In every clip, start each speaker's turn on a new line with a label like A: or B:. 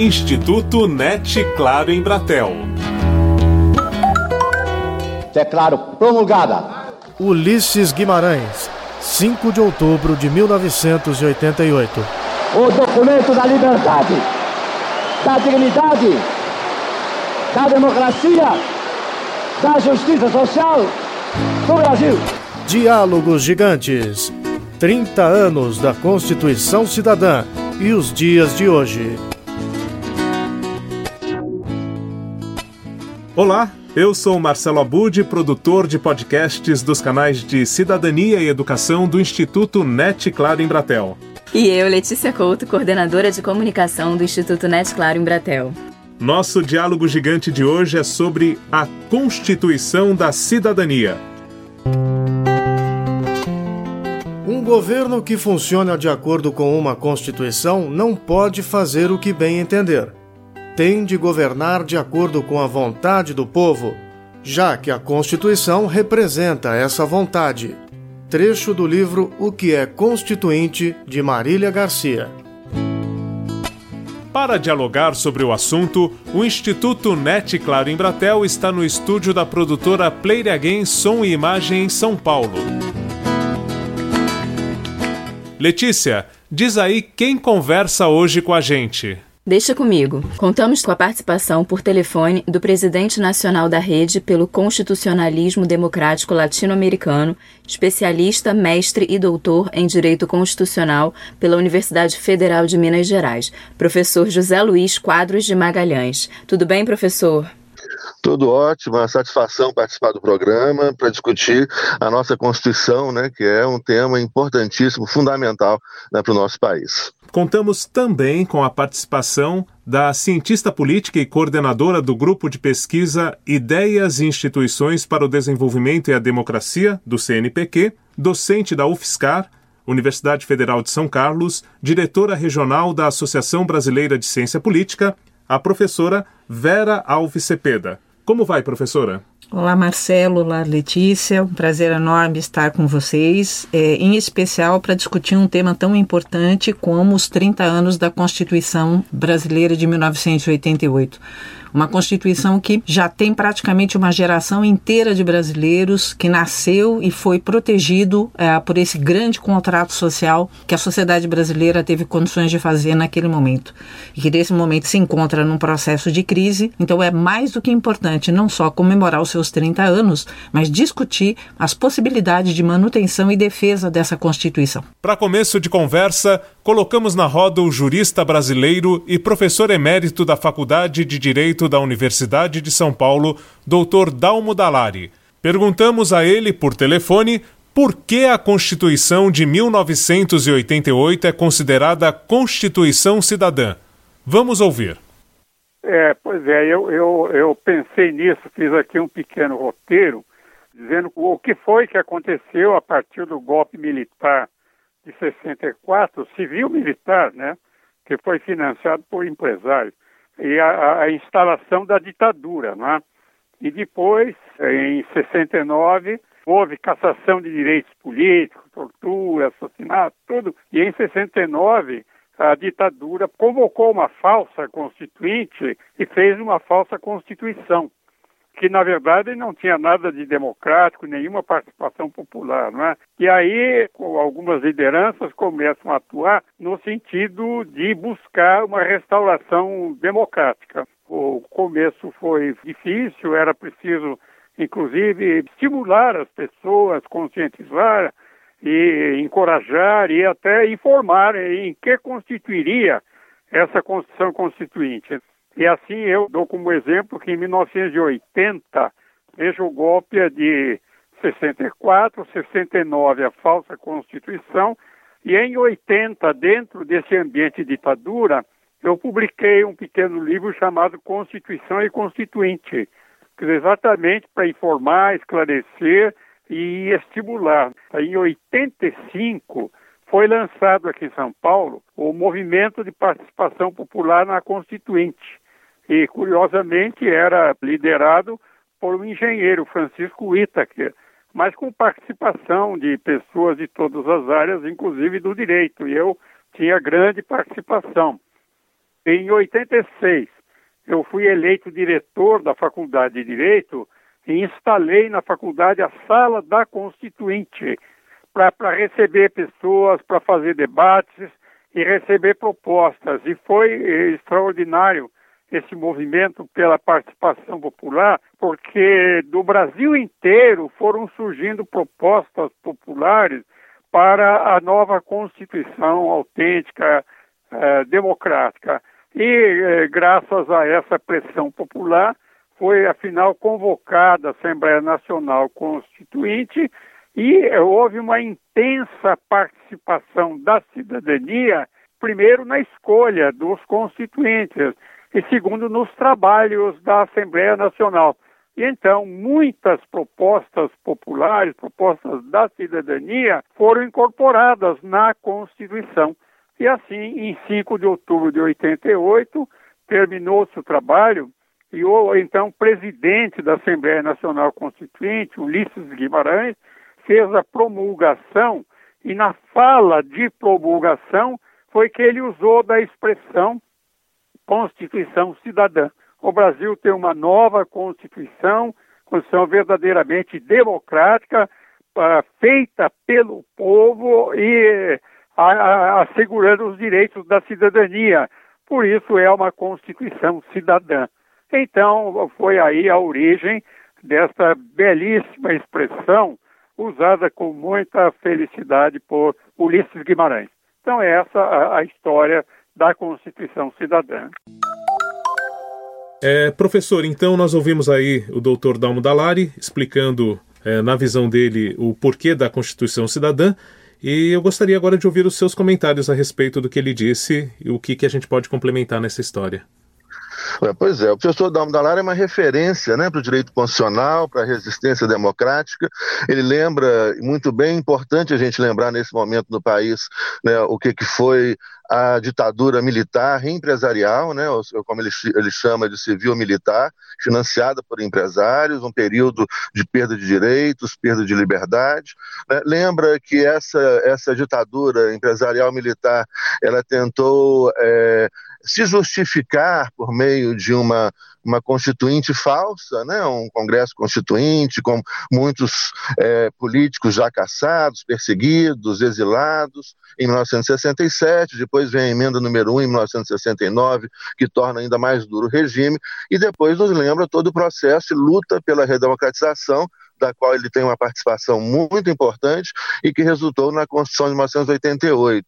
A: Instituto NET Claro em Bratel.
B: Declaro promulgada.
C: Ulisses Guimarães, 5 de outubro de 1988.
B: O documento da liberdade, da dignidade, da democracia, da justiça social do Brasil.
C: Diálogos Gigantes. 30 anos da Constituição Cidadã e os dias de hoje.
A: Olá, eu sou Marcelo Abud, produtor de podcasts dos canais de Cidadania e Educação do Instituto NET Claro em Bratel.
D: E eu, Letícia Couto, coordenadora de comunicação do Instituto NET Claro em Bratel.
A: Nosso diálogo gigante de hoje é sobre a Constituição da Cidadania.
C: Um governo que funciona de acordo com uma Constituição não pode fazer o que bem entender tem de governar de acordo com a vontade do povo, já que a Constituição representa essa vontade. Trecho do livro O que é Constituinte, de Marília Garcia.
A: Para dialogar sobre o assunto, o Instituto NET Claro em Bratel está no estúdio da produtora Player Again Som e Imagem em São Paulo. Letícia, diz aí quem conversa hoje com a gente.
D: Deixa comigo. Contamos com a participação por telefone do presidente nacional da Rede pelo Constitucionalismo Democrático Latino-Americano, especialista, mestre e doutor em Direito Constitucional pela Universidade Federal de Minas Gerais, professor José Luiz Quadros de Magalhães. Tudo bem, professor?
E: Tudo ótimo, uma satisfação participar do programa para discutir a nossa Constituição, né, que é um tema importantíssimo, fundamental né, para o nosso país.
A: Contamos também com a participação da cientista política e coordenadora do grupo de pesquisa Ideias e Instituições para o Desenvolvimento e a Democracia, do CNPq, docente da UFSCar, Universidade Federal de São Carlos, diretora regional da Associação Brasileira de Ciência Política, a professora Vera Alves Cepeda. Como vai, professora?
F: Olá, Marcelo. Olá, Letícia. Um prazer enorme estar com vocês, é, em especial para discutir um tema tão importante como os 30 anos da Constituição Brasileira de 1988. Uma Constituição que já tem praticamente uma geração inteira de brasileiros que nasceu e foi protegido é, por esse grande contrato social que a sociedade brasileira teve condições de fazer naquele momento. E que nesse momento se encontra num processo de crise, então é mais do que importante não só comemorar os seus 30 anos, mas discutir as possibilidades de manutenção e defesa dessa Constituição.
A: Para começo de conversa, colocamos na roda o jurista brasileiro e professor emérito da Faculdade de Direito da Universidade de São Paulo, Dr. Dalmo Dalari. Perguntamos a ele por telefone por que a Constituição de 1988 é considerada Constituição Cidadã. Vamos ouvir.
G: É, pois é, eu, eu, eu pensei nisso, fiz aqui um pequeno roteiro, dizendo o que foi que aconteceu a partir do golpe militar de 64, civil-militar, né, que foi financiado por empresários, e a, a instalação da ditadura, né? E depois, em 69, houve cassação de direitos políticos, tortura, assassinato, tudo. E em 69, a ditadura convocou uma falsa constituinte e fez uma falsa constituição que na verdade não tinha nada de democrático, nenhuma participação popular, não é? E aí algumas lideranças começam a atuar no sentido de buscar uma restauração democrática. O começo foi difícil, era preciso inclusive estimular as pessoas, conscientizar e encorajar e até informar em que constituiria essa Constituição Constituinte. E assim eu dou como exemplo que em 1980, veja o golpe é de 64, 69 a falsa Constituição, e em 80, dentro desse ambiente de ditadura, eu publiquei um pequeno livro chamado Constituição e Constituinte, exatamente para informar, esclarecer e estimular. Em 85, foi lançado aqui em São Paulo o Movimento de Participação Popular na Constituinte e, curiosamente, era liderado por um engenheiro, Francisco Itaker, mas com participação de pessoas de todas as áreas, inclusive do direito, e eu tinha grande participação. Em 86, eu fui eleito diretor da Faculdade de Direito e instalei na faculdade a Sala da Constituinte para receber pessoas, para fazer debates e receber propostas. E foi eh, extraordinário esse movimento pela participação popular, porque do Brasil inteiro foram surgindo propostas populares para a nova Constituição autêntica, eh, democrática. E, eh, graças a essa pressão popular, foi afinal convocada a Assembleia Nacional Constituinte e houve uma intensa participação da cidadania, primeiro na escolha dos constituintes e segundo nos trabalhos da Assembleia Nacional. E então, muitas propostas populares, propostas da cidadania, foram incorporadas na Constituição. E assim, em 5 de outubro de 88, terminou-se o trabalho e o então presidente da Assembleia Nacional Constituinte, Ulisses Guimarães, fez a promulgação e na fala de promulgação foi que ele usou da expressão Constituição Cidadã. O Brasil tem uma nova Constituição, Constituição verdadeiramente democrática, uh, feita pelo povo e assegurando os direitos da cidadania. Por isso é uma Constituição cidadã. Então, foi aí a origem dessa belíssima expressão usada com muita felicidade por Ulisses Guimarães. Então, é essa a, a história da Constituição Cidadã.
A: É, professor, então nós ouvimos aí o doutor Dalmo Dalari explicando, é, na visão dele, o porquê da Constituição Cidadã. E eu gostaria agora de ouvir os seus comentários a respeito do que ele disse e o que, que a gente pode complementar nessa história.
E: Pois é, o professor Dalmo Dallara é uma referência né, para o direito constitucional, para a resistência democrática. Ele lembra muito bem, importante a gente lembrar nesse momento no país né, o que, que foi a ditadura militar empresarial, né, ou como ele, ele chama de civil-militar, financiada por empresários, um período de perda de direitos, perda de liberdade. Né. Lembra que essa, essa ditadura empresarial-militar ela tentou é, se justificar por meio de uma, uma constituinte falsa, né? um congresso constituinte com muitos é, políticos já caçados, perseguidos, exilados, em 1967, depois vem a emenda número 1 em 1969, que torna ainda mais duro o regime, e depois nos lembra todo o processo de luta pela redemocratização da qual ele tem uma participação muito importante e que resultou na Constituição de 1988.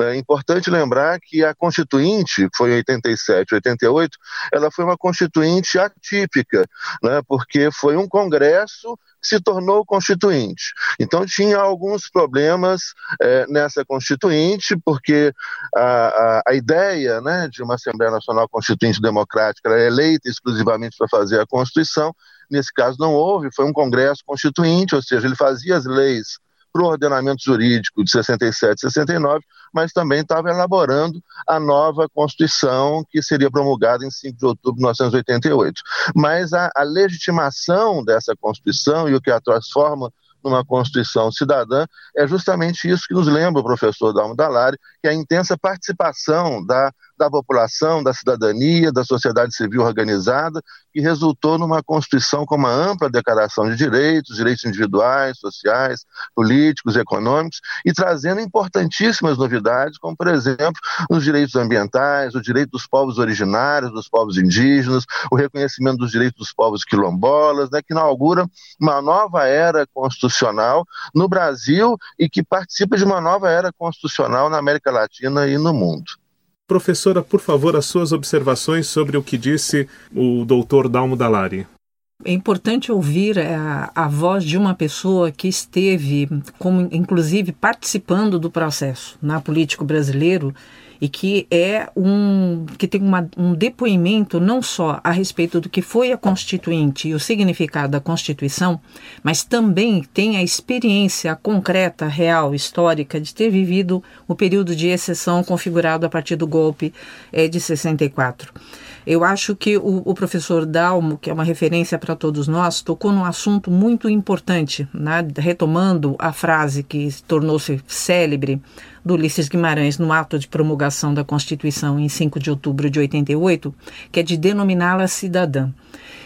E: É importante lembrar que a Constituinte, que foi em 87, 88, ela foi uma Constituinte atípica, né, porque foi um Congresso se tornou constituinte. Então tinha alguns problemas é, nessa constituinte, porque a, a, a, ideia né, de uma Assembleia Nacional Constituinte Democrática era eleita exclusivamente para fazer a Constituição, Nesse caso não houve, foi um congresso constituinte, ou seja, ele fazia as leis para o ordenamento jurídico de 67 e 69, mas também estava elaborando a nova Constituição que seria promulgada em 5 de outubro de 1988. Mas a, a legitimação dessa Constituição e o que a transforma numa Constituição cidadã, é justamente isso que nos lembra o professor Dalmo Dallari, que é a intensa participação da, da população, da cidadania, da sociedade civil organizada, que resultou numa Constituição com uma ampla declaração de direitos, direitos individuais, sociais, políticos, econômicos, e trazendo importantíssimas novidades, como, por exemplo, os direitos ambientais, o direito dos povos originários, dos povos indígenas, o reconhecimento dos direitos dos povos quilombolas, né, que inaugura uma nova era constitucional no Brasil e que participa de uma nova era constitucional na América Latina e no mundo.
A: Professora, por favor, as suas observações sobre o que disse o doutor Dalmo Dallari.
F: É importante ouvir a, a, voz de uma pessoa que esteve, como inclusive participando do processo na político brasileiro e que é um que tem uma, um depoimento não só a respeito do que foi a Constituinte e o significado da Constituição, mas também tem a experiência concreta, real, histórica de ter vivido o período de exceção configurado a partir do golpe é, de 64. Eu acho que o, o professor Dalmo, que é uma referência para todos nós, tocou num assunto muito importante, né? retomando a frase que tornou-se célebre do Ulisses Guimarães no ato de promulgação da Constituição em 5 de outubro de 88, que é de denominá-la cidadã.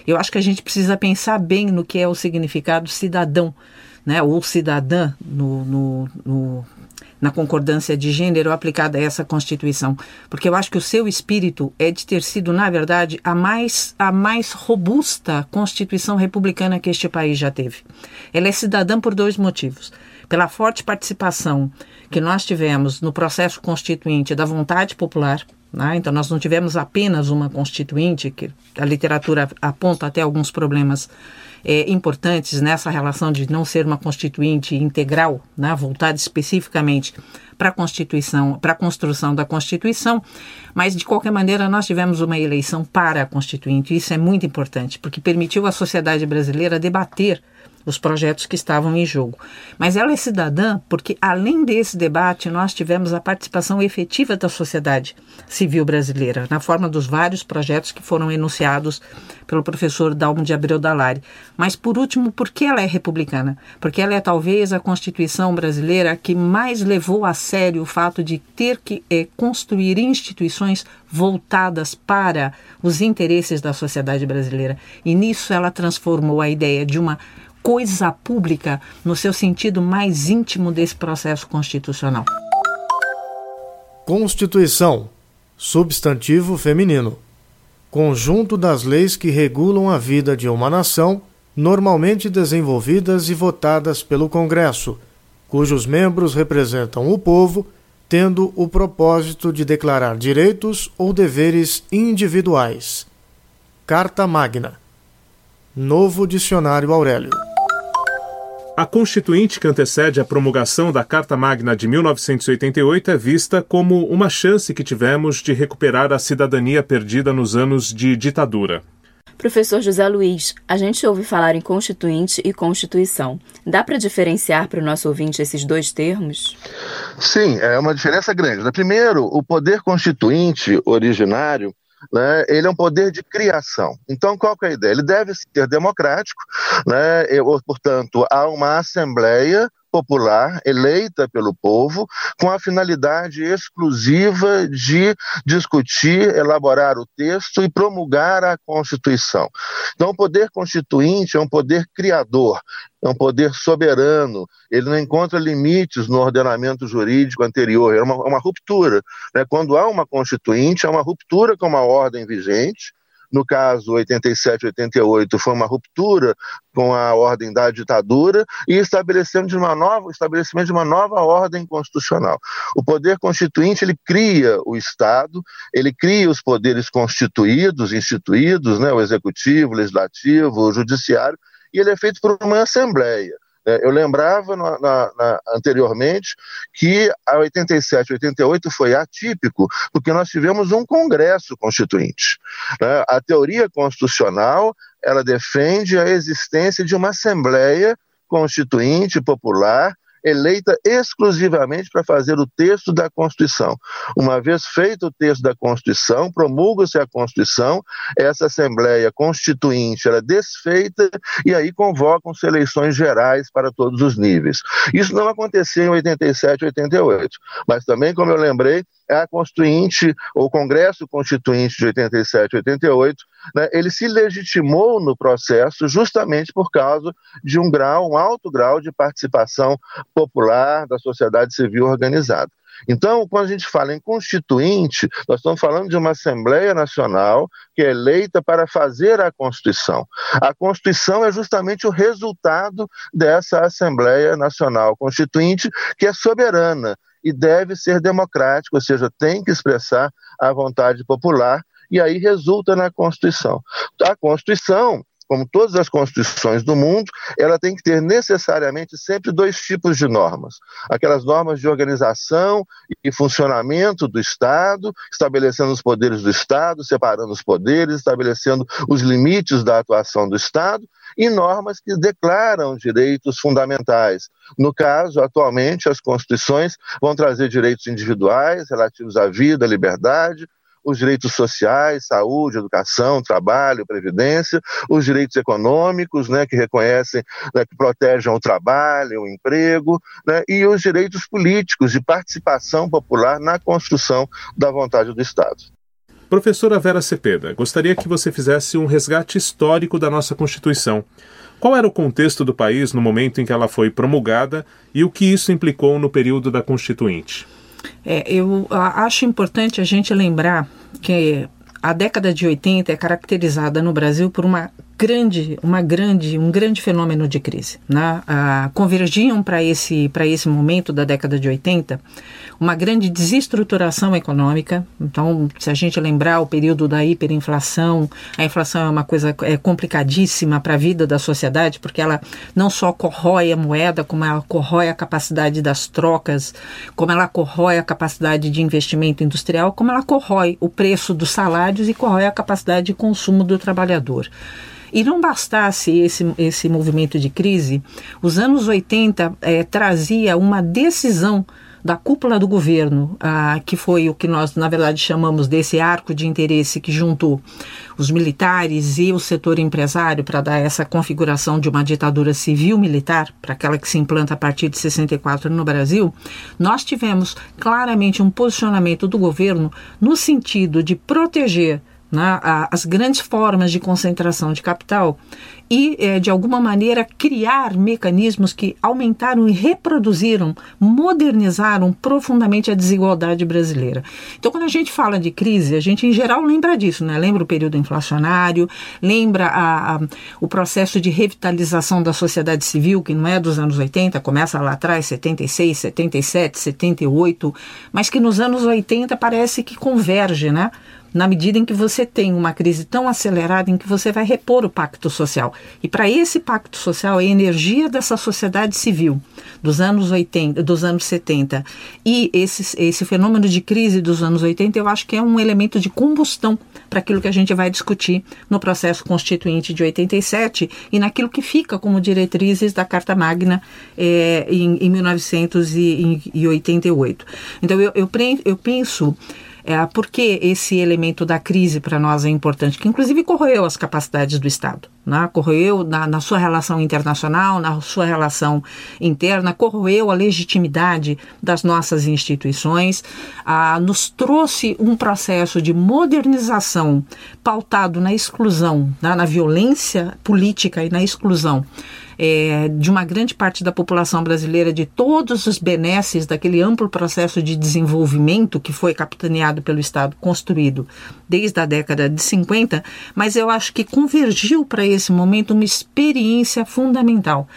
F: Eu acho que a gente precisa pensar bem no que é o significado cidadão, né, ou cidadã no, no, no na concordância de gênero aplicada a essa Constituição, porque eu acho que o seu espírito é de ter sido, na verdade, a mais, a mais robusta Constituição republicana que este país já teve. Ela é cidadã por dois motivos. Pela forte participação que nós tivemos no processo constituinte da vontade popular, né? então nós não tivemos apenas uma constituinte, que a literatura aponta até alguns problemas é, importantes nessa relação de não ser uma constituinte integral, né, voltada especificamente para a Constituição, para a construção da Constituição, mas de qualquer maneira nós tivemos uma eleição para a Constituinte, isso é muito importante, porque permitiu à sociedade brasileira debater os projetos que estavam em jogo. Mas ela é cidadã porque, além desse debate, nós tivemos a participação efetiva da sociedade civil brasileira, na forma dos vários projetos que foram enunciados pelo professor Dalmo de Abreu Dalari. Mas, por último, por que ela é republicana? Porque ela é talvez a Constituição brasileira que mais levou a sério o fato de ter que é, construir instituições voltadas para os interesses da sociedade brasileira. E nisso ela transformou a ideia de uma coisa pública no seu sentido mais íntimo desse processo constitucional.
C: Constituição, substantivo feminino. Conjunto das leis que regulam a vida de uma nação, normalmente desenvolvidas e votadas pelo Congresso, cujos membros representam o povo, tendo o propósito de declarar direitos ou deveres individuais. Carta Magna. Novo Dicionário Aurélio.
A: A Constituinte que antecede a promulgação da Carta Magna de 1988 é vista como uma chance que tivemos de recuperar a cidadania perdida nos anos de ditadura.
D: Professor José Luiz, a gente ouve falar em Constituinte e Constituição. Dá para diferenciar para o nosso ouvinte esses dois termos?
E: Sim, é uma diferença grande. Primeiro, o poder constituinte originário né, ele é um poder de criação. Então, qual é a ideia? Ele deve ser democrático, né, portanto, há uma assembleia popular eleita pelo povo com a finalidade exclusiva de discutir, elaborar o texto e promulgar a Constituição. Então, o poder constituinte é um poder criador, é um poder soberano, ele não encontra limites no ordenamento jurídico anterior, é uma, uma ruptura. Né? Quando há uma constituinte, é uma ruptura com uma ordem vigente, no caso 87, 88, foi uma ruptura com a ordem da ditadura e estabelecendo de uma nova, estabelecimento de uma nova ordem constitucional. O poder constituinte ele cria o Estado, ele cria os poderes constituídos, instituídos, né, o executivo, o legislativo, o judiciário, e ele é feito por uma assembleia. É, eu lembrava na, na, na, anteriormente que a 87, 88 foi atípico, porque nós tivemos um Congresso Constituinte. Né? A teoria constitucional ela defende a existência de uma Assembleia Constituinte popular eleita exclusivamente para fazer o texto da Constituição. Uma vez feito o texto da Constituição, promulga-se a Constituição, essa Assembleia Constituinte era desfeita e aí convocam-se eleições gerais para todos os níveis. Isso não aconteceu em 87 e 88, mas também, como eu lembrei, a Constituinte, o Congresso Constituinte de 87 e 88, né, ele se legitimou no processo justamente por causa de um grau, um alto grau de participação popular da sociedade civil organizada. Então, quando a gente fala em constituinte, nós estamos falando de uma Assembleia Nacional que é eleita para fazer a Constituição. A Constituição é justamente o resultado dessa Assembleia Nacional Constituinte, que é soberana e deve ser democrática, ou seja, tem que expressar a vontade popular, e aí resulta na Constituição. A Constituição como todas as constituições do mundo, ela tem que ter necessariamente sempre dois tipos de normas. Aquelas normas de organização e funcionamento do Estado, estabelecendo os poderes do Estado, separando os poderes, estabelecendo os limites da atuação do Estado, e normas que declaram direitos fundamentais. No caso, atualmente, as constituições vão trazer direitos individuais relativos à vida, à liberdade, os direitos sociais, saúde, educação, trabalho, previdência, os direitos econômicos, né, que reconhecem, né, que protegem o trabalho, o emprego, né, e os direitos políticos de participação popular na construção da vontade do Estado.
A: Professora Vera Cepeda, gostaria que você fizesse um resgate histórico da nossa Constituição. Qual era o contexto do país no momento em que ela foi promulgada e o que isso implicou no período da Constituinte?
F: É, eu acho importante a gente lembrar que a década de 80 é caracterizada no Brasil por uma grande, uma grande, um grande fenômeno de crise. Né? Ah, convergiam para esse, esse momento da década de 80 uma grande desestruturação econômica. Então, se a gente lembrar o período da hiperinflação, a inflação é uma coisa é, complicadíssima para a vida da sociedade, porque ela não só corrói a moeda, como ela corrói a capacidade das trocas, como ela corrói a capacidade de investimento industrial, como ela corrói o preço dos salários e corrói a capacidade de consumo do trabalhador. E não bastasse esse, esse movimento de crise, os anos 80 é, trazia uma decisão da cúpula do governo, ah, que foi o que nós, na verdade, chamamos desse arco de interesse que juntou os militares e o setor empresário para dar essa configuração de uma ditadura civil-militar, para aquela que se implanta a partir de 64 no Brasil, nós tivemos claramente um posicionamento do governo no sentido de proteger né, as grandes formas de concentração de capital e, é, de alguma maneira, criar mecanismos que aumentaram e reproduziram, modernizaram profundamente a desigualdade brasileira. Então, quando a gente fala de crise, a gente, em geral, lembra disso, né? lembra o período inflacionário, lembra a, a, o processo de revitalização da sociedade civil, que não é dos anos 80, começa lá atrás, 76, 77, 78, mas que nos anos 80 parece que converge, né? Na medida em que você tem uma crise tão acelerada em que você vai repor o pacto social. E para esse pacto social, a energia dessa sociedade civil dos anos 80, dos anos 70 e esse, esse fenômeno de crise dos anos 80, eu acho que é um elemento de combustão para aquilo que a gente vai discutir no processo constituinte de 87 e naquilo que fica como diretrizes da Carta Magna é, em, em 1988. Então, eu, eu, eu penso é, por que esse elemento da crise para nós é importante? Que inclusive corroeu as capacidades do Estado, né? corroeu na, na, sua relação internacional, na sua relação interna, corroeu a legitimidade das nossas instituições, nos trouxe um processo de modernização pautado na exclusão, né? na violência política e na exclusão é, de uma grande parte da população brasileira de todos os benesses daquele amplo processo de desenvolvimento que foi capitaneado pelo Estado, construído desde a década de 50, mas eu acho que convergiu para esse momento uma experiência fundamental.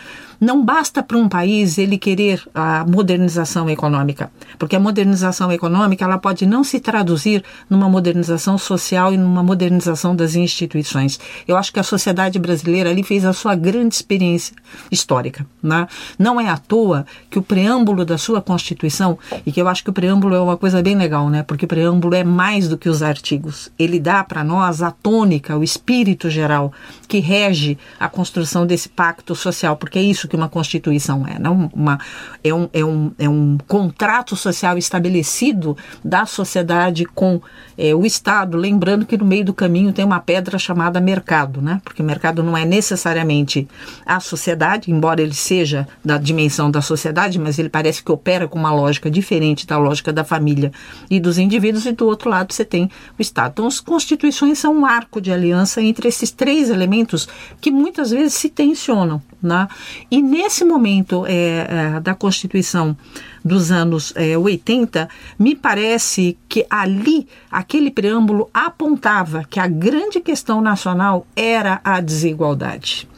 F: Não basta para um país ele querer a modernização econômica, porque a modernização econômica ela pode não se traduzir numa modernização social e numa modernização das instituições. Eu acho que a sociedade brasileira ali fez a sua grande experiência histórica. Né? Não é à toa que o preâmbulo da sua Constituição, e que eu acho que o preâmbulo é uma coisa bem legal, né? porque o preâmbulo é mais do que os artigos. Ele dá para nós a tônica, o espírito geral que rege a construção desse pacto social, porque é isso que uma Constituição é, não uma, é, um, é, um, é um contrato social estabelecido da sociedade com é, o Estado, lembrando que no meio do caminho tem uma pedra chamada mercado, né? porque mercado não é necessariamente a sociedade, embora ele seja da dimensão da sociedade, mas ele parece que opera com uma lógica diferente da lógica da família e dos indivíduos, e do outro lado você tem o Estado. Então, as constituições são um arco de aliança entre esses três elementos que muitas vezes se tensionam. Né? E nesse momento é, é, da Constituição dos anos é, 80, me parece que ali aquele preâmbulo apontava que a grande questão nacional era a desigualdade.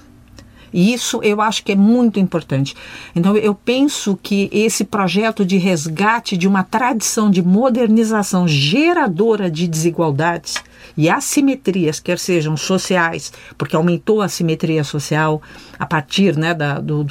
F: E isso eu acho que é muito importante. Então, eu penso que esse projeto de resgate de uma tradição de modernização geradora de desigualdades e assimetrias, quer sejam sociais, porque aumentou a assimetria social a partir né, da, do,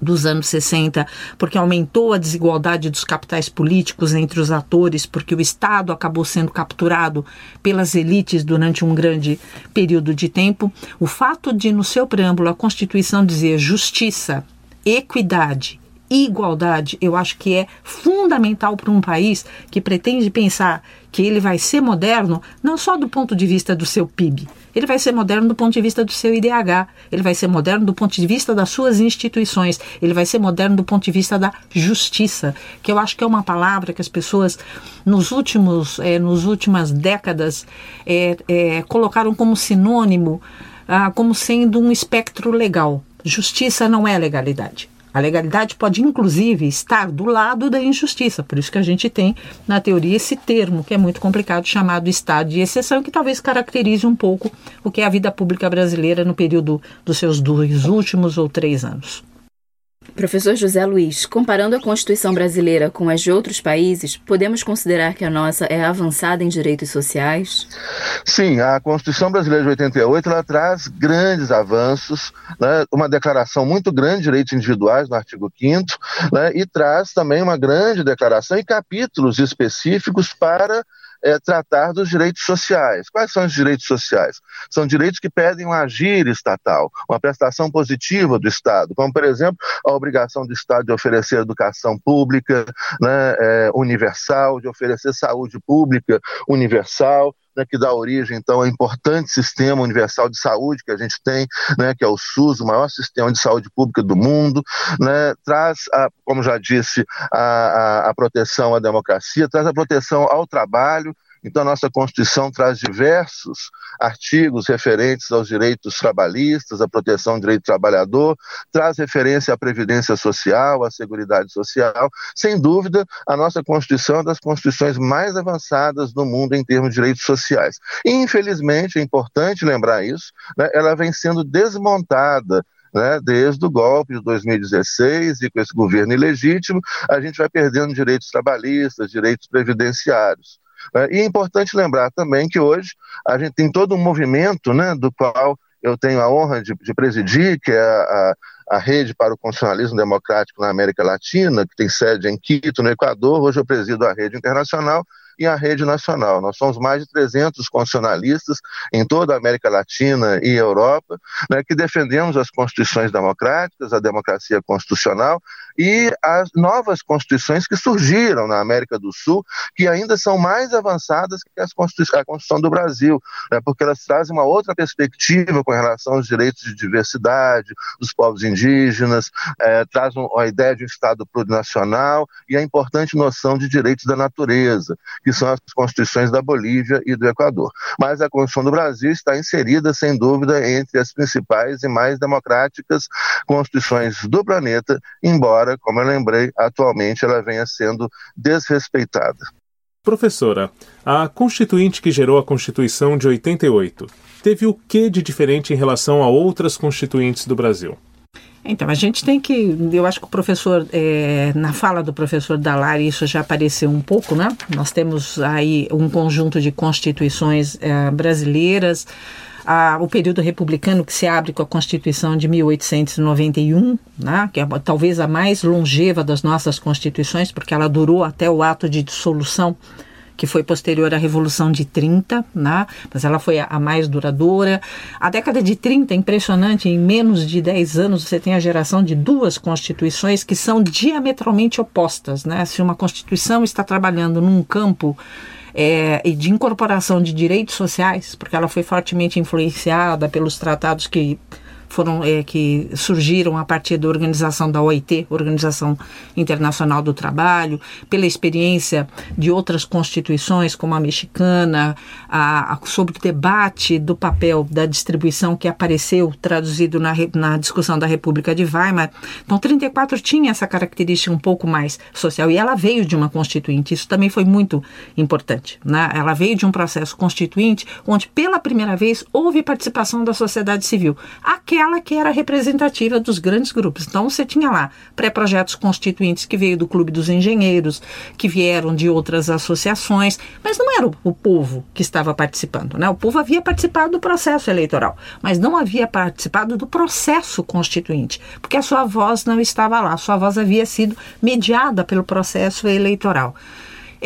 F: dos anos 60, porque aumentou a desigualdade dos capitais políticos entre os atores, porque o Estado acabou sendo capturado pelas elites durante um grande período de tempo. O fato de, no seu preâmbulo, a Constituição dizer justiça, equidade igualdade, eu acho que é fundamental para um país que pretende pensar que ele vai ser moderno não só do ponto de vista do seu PIB, ele vai ser moderno do ponto de vista do seu IDH, ele vai ser moderno do ponto de vista das suas instituições, ele vai ser moderno do ponto de vista da justiça, que eu acho que é uma palavra que as pessoas nos últimos, é, nos últimas décadas é, é, colocaram como sinônimo, ah, como sendo um espectro legal. Justiça não é legalidade. A legalidade pode, inclusive, estar do lado da injustiça. Por isso que a gente tem, na teoria, esse termo, que é muito complicado, chamado estado de exceção, que talvez caracterize um pouco o que é a vida pública brasileira no período dos seus dois últimos ou três anos.
D: Professor José Luiz, comparando a Constituição brasileira com as de outros países, podemos considerar que a nossa é avançada em direitos sociais?
E: Sim, a Constituição brasileira de 88 ela traz grandes avanços, né, uma declaração muito grande de direitos individuais no artigo 5 né, e traz também uma grande declaração e capítulos específicos para é, tratar dos direitos sociais. Quais são os direitos sociais? São direitos que pedem um agir estatal, uma prestação positiva do Estado, como, por exemplo, a obrigação do Estado de oferecer educação pública né, é, universal, de oferecer saúde pública universal, né, que dá origem, então, ao importante sistema universal de saúde que a gente tem, né, que é o SUS, o maior sistema de saúde pública do mundo, né, traz, a, como já disse, a, a, a proteção à democracia, traz a proteção ao trabalho, então, a nossa Constituição traz diversos artigos referentes aos direitos trabalhistas, à proteção do direito do trabalhador, traz referência à Previdência Social, à Seguridade Social. Sem dúvida, a nossa Constituição é uma das constituições mais avançadas do mundo em termos de direitos sociais. E, infelizmente, é importante lembrar isso, né, ela vem sendo desmontada né, desde o golpe de 2016 e com esse governo ilegítimo, a gente vai perdendo direitos trabalhistas, direitos previdenciários. Né? E é importante lembrar também que hoje a gente tem todo um movimento né, do qual eu tenho a honra de, de presidir, que é a, a, Rede para o Constitucionalismo Democrático na América Latina, que tem sede em Quito, no Equador. Hoje eu presido a Rede Internacional e a rede nacional. Nós somos mais de 300 constitucionalistas em toda a América Latina e Europa, né, que defendemos as constituições democráticas, a democracia constitucional e as novas constituições que surgiram na América do Sul, que ainda são mais avançadas que as Constituição, a Constituição do Brasil, né, porque elas trazem uma outra perspectiva com relação aos direitos de diversidade dos povos indígenas, é, trazem a ideia de um Estado plurinacional e a importante noção de direitos da natureza, que são as constituições da Bolívia e do Equador. Mas a Constituição do Brasil está inserida, sem dúvida, entre as principais e mais democráticas constituições do planeta, embora como eu lembrei, atualmente ela venha sendo desrespeitada.
A: Professora, a Constituinte que gerou a Constituição de 88 teve o que de diferente em relação a outras constituintes do Brasil?
F: Então, a gente tem que. Eu acho que o professor, é, na fala do professor Dalari, isso já apareceu um pouco, né? Nós temos aí um conjunto de constituições é, brasileiras a, o período republicano que se abre com a Constituição de 1891, né, que é talvez a mais longeva das nossas constituições, porque ela durou até o ato de dissolução que foi posterior à Revolução de 30, né? mas ela foi a, mais duradoura. A década de 30 é impressionante, em menos de 10 anos você tem a geração de duas constituições que são diametralmente opostas. Né? Se uma constituição está trabalhando num campo é, de incorporação de direitos sociais, porque ela foi fortemente influenciada pelos tratados que foram é, que surgiram a partir da organização da OIT, Organização Internacional do Trabalho, pela experiência de outras constituições, como a mexicana, a, a, sobre o debate do papel da distribuição que apareceu traduzido na, na discussão da República de Weimar. Então, 34 tinha essa característica um pouco mais social e ela veio de uma constituinte. Isso também foi muito importante. Né? Ela veio de um processo constituinte onde, pela primeira vez, houve participação da sociedade civil. Aquela aquela que era representativa dos grandes grupos. Então você tinha lá pré-projetos constituintes que veio do Clube dos Engenheiros, que vieram de outras associações, mas não era o povo que estava participando, né? O povo havia participado do processo eleitoral, mas não havia participado do processo constituinte, porque a sua voz não estava lá, a sua voz havia sido mediada pelo processo eleitoral.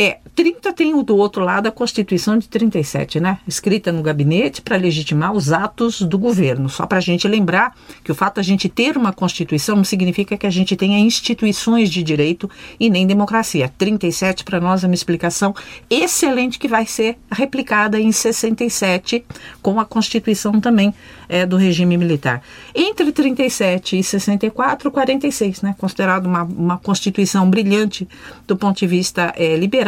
F: É, 30 tem o do outro lado a Constituição de 37, né? Escrita no gabinete para legitimar os atos do governo. Só para a gente lembrar que o fato de a gente ter uma Constituição não significa que a gente tenha instituições de direito e nem democracia. 37 para nós é uma explicação excelente que vai ser replicada em 67 com a Constituição também é, do regime militar. Entre 37 e 64, 46, né? Considerado uma, uma Constituição brilhante do ponto de vista é, liberal,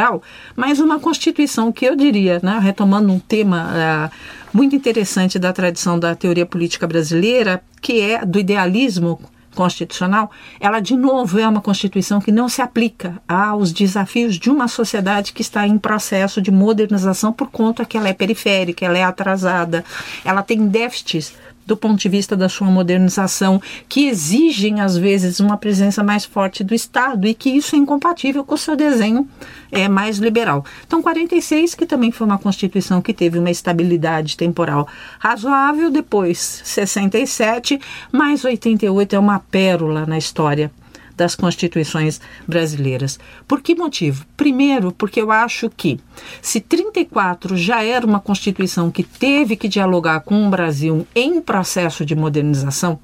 F: mas uma Constituição que eu diria, né, retomando um tema uh, muito interessante da tradição da teoria política brasileira, que é do idealismo constitucional, ela de novo é uma constituição que não se aplica aos desafios de uma sociedade que está em processo de modernização por conta que ela é periférica, ela é atrasada, ela tem déficits do ponto de vista da sua modernização, que exigem, às vezes, uma presença mais forte do Estado e que isso é incompatível com o seu desenho é, mais liberal. Então, 46, que também foi uma Constituição que teve uma estabilidade temporal razoável, depois 67, mais 88 é uma pérola na história das constituições brasileiras. Por que motivo? Primeiro, porque eu acho que se 34 já era uma constituição que teve que dialogar com o Brasil em processo de modernização,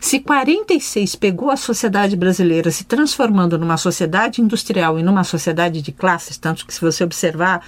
F: se 46 pegou a sociedade brasileira se transformando numa sociedade industrial e numa sociedade de classes, tanto que se você observar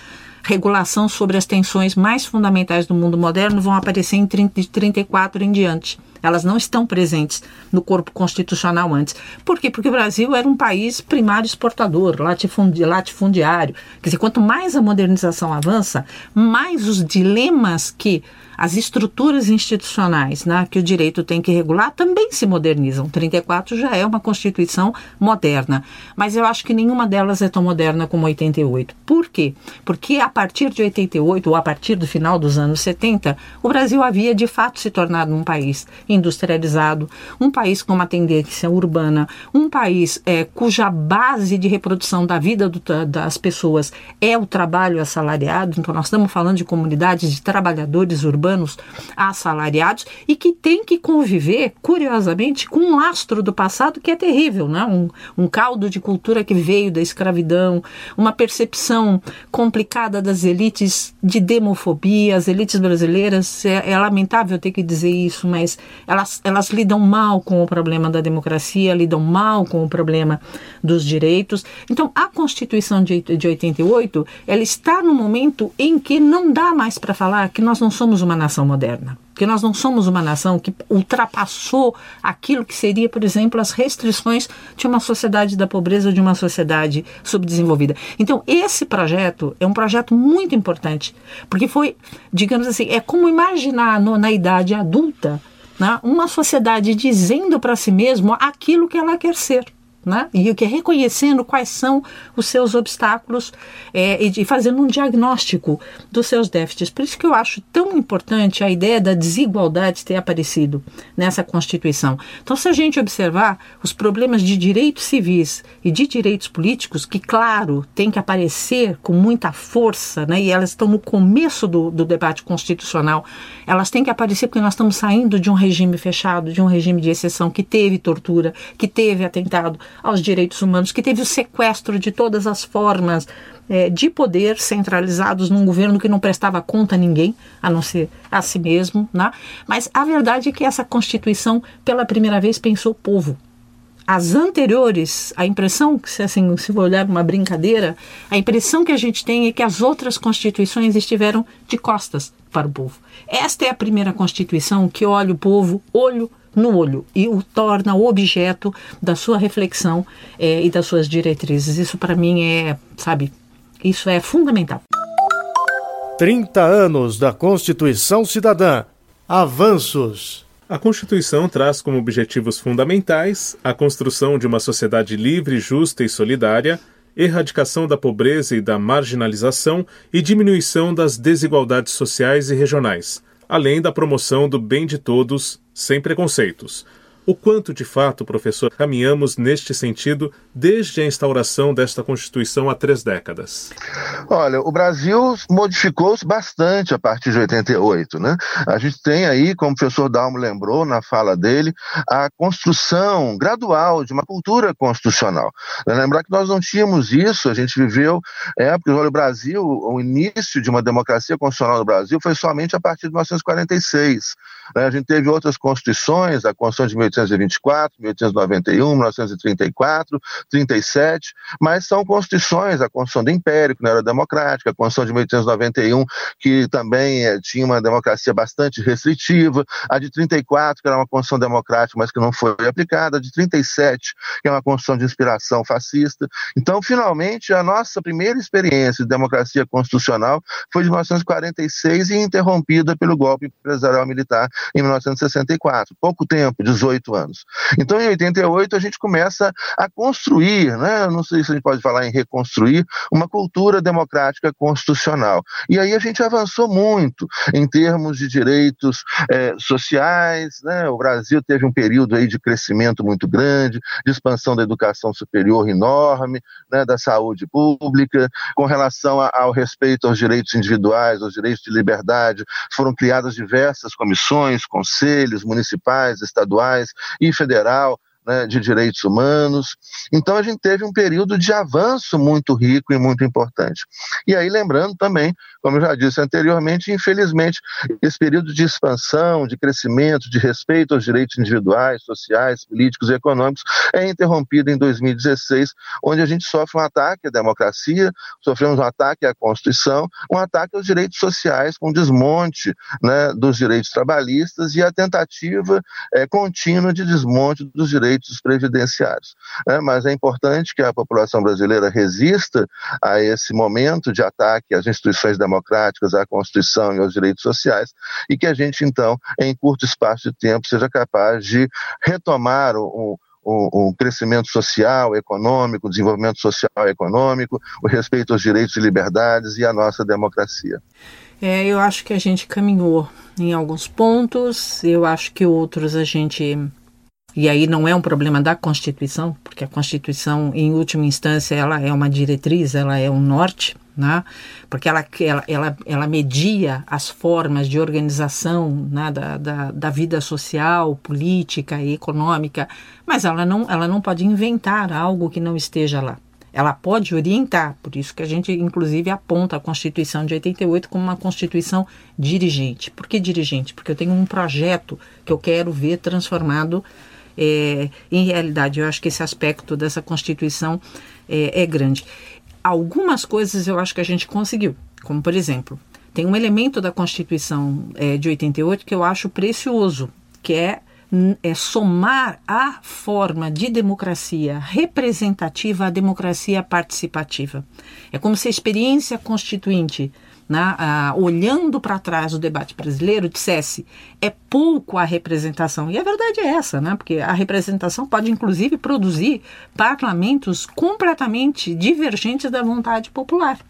F: regulação sobre as tensões mais fundamentais do mundo moderno vão aparecer em 30, de 34 em diante. Elas não estão presentes no corpo constitucional antes. Por quê? Porque o Brasil era um país primário exportador, latifundiário. Quer dizer, quanto mais a modernização avança, mais os dilemas que as estruturas institucionais né, que o direito tem que regular também se modernizam. 34 já é uma Constituição moderna, mas eu acho que nenhuma delas é tão moderna como 88. Por quê? Porque a partir de 88, ou a partir do final dos anos 70, o Brasil havia de fato se tornado um país industrializado, um país com uma tendência urbana, um país é, cuja base de reprodução da vida do, das pessoas é o trabalho assalariado. Então, nós estamos falando de comunidades de trabalhadores urbanos urbanos assalariados e que tem que conviver, curiosamente, com um lastro do passado que é terrível, né? um, um caldo de cultura que veio da escravidão, uma percepção complicada das elites de demofobia. As elites brasileiras, é, é lamentável ter que dizer isso, mas elas, elas lidam mal com o problema da democracia, lidam mal com o problema dos direitos. Então, a Constituição de, de 88, ela está no momento em que não dá mais para falar que nós não somos uma nação moderna. Porque nós não somos uma nação que ultrapassou aquilo que seria, por exemplo, as restrições de uma sociedade da pobreza, de uma sociedade subdesenvolvida. Então, esse projeto é um projeto muito importante, porque foi, digamos assim, é como imaginar no, na idade adulta né, uma sociedade dizendo para si mesmo aquilo que ela quer ser né? e o que é reconhecendo quais são os seus obstáculos é, e fazendo um diagnóstico dos seus déficits. Por isso que eu acho tão importante a ideia da desigualdade ter aparecido nessa Constituição. Então, se a gente observar os problemas de direitos civis e de direitos políticos, que, claro, tem que aparecer com muita força, né? e elas estão no começo do, do debate constitucional, elas têm que aparecer porque nós estamos saindo de um regime fechado, de um regime de exceção que teve tortura, que teve atentado aos direitos humanos, que teve o sequestro de todas as formas é, de poder centralizados num governo que não prestava conta a ninguém, a não ser a si mesmo. Né? Mas a verdade é que essa Constituição, pela primeira vez, pensou o povo. As anteriores, a impressão, que se assim, se olhar uma brincadeira, a impressão que a gente tem é que as outras constituições estiveram de costas para o povo. Esta é a primeira constituição que olha o povo olho no olho e o torna o objeto da sua reflexão é, e das suas diretrizes. Isso para mim é, sabe, isso é fundamental.
C: 30 anos da Constituição Cidadã. Avanços.
A: A Constituição traz como objetivos fundamentais a construção de uma sociedade livre, justa e solidária, erradicação da pobreza e da marginalização e diminuição das desigualdades sociais e regionais além da promoção do bem de todos, sem preconceitos. O quanto de fato, professor, caminhamos neste sentido desde a instauração desta Constituição há três décadas?
E: Olha, o Brasil modificou-se bastante a partir de 88, né? A gente tem aí, como o professor Dalmo lembrou na fala dele, a construção gradual de uma cultura constitucional. Lembrar que nós não tínhamos isso, a gente viveu épocas, olha, o Brasil, o início de uma democracia constitucional no Brasil foi somente a partir de 1946. Né? A gente teve outras constituições, a Constituição de 1824, 1891, 1934, 37, mas são constituições, a Constituição do Império, que não era democrática, a Constituição de 1891, que também é, tinha uma democracia bastante restritiva, a de 34, que era uma Constituição democrática, mas que não foi aplicada, a de 37, que é uma Constituição de inspiração fascista. Então, finalmente, a nossa primeira experiência de democracia constitucional foi de 1946 e interrompida pelo golpe empresarial militar em 1964. Pouco tempo, 18 anos. Então, em 88, a gente começa a construir, né, não sei se a gente pode falar em reconstruir, uma cultura democrática constitucional. E aí a gente avançou muito em termos de direitos eh, sociais, né, o Brasil teve um período aí de crescimento muito grande, de expansão da educação superior enorme, né, da saúde pública, com relação a, ao respeito aos direitos individuais, aos direitos de liberdade, foram criadas diversas comissões, conselhos municipais, estaduais e federal né, de direitos humanos. Então a gente teve um período de avanço muito rico e muito importante. E aí, lembrando também, como eu já disse anteriormente, infelizmente, esse período de expansão, de crescimento, de respeito aos direitos individuais, sociais, políticos e econômicos é interrompido em 2016, onde a gente sofre um ataque à democracia, sofremos um ataque à Constituição, um ataque aos direitos sociais, com desmonte né, dos direitos trabalhistas e a tentativa é, contínua de desmonte dos direitos direitos previdenciários. Né? Mas é importante que a população brasileira resista a esse momento de ataque às instituições democráticas, à Constituição e aos direitos sociais, e que a gente, então, em curto espaço de tempo, seja capaz de retomar o, o, o, crescimento social, econômico, o desenvolvimento social e econômico, o respeito aos direitos e liberdades e a nossa democracia.
F: É, eu acho que a gente caminhou em alguns pontos, eu acho que outros a gente e aí não é um problema da Constituição, porque a Constituição, em última instância, ela é uma diretriz, ela é um norte, né? porque ela, ela, ela, ela media as formas de organização né? da, da, da vida social, política e econômica, mas ela não, ela não pode inventar algo que não esteja lá. Ela pode orientar, por isso que a gente, inclusive, aponta a Constituição de 88 como uma Constituição dirigente. Por que dirigente? Porque eu tenho um projeto que eu quero ver transformado é, em realidade, eu acho que esse aspecto dessa Constituição é, é grande. Algumas coisas eu acho que a gente conseguiu, como por exemplo, tem um elemento da Constituição é, de 88 que eu acho precioso, que é, é somar a forma de democracia representativa à democracia participativa. É como se a experiência constituinte né, olhando para trás o debate brasileiro, dissesse é pouco a representação. E a verdade é essa, né, porque a representação pode, inclusive, produzir parlamentos completamente divergentes da vontade popular.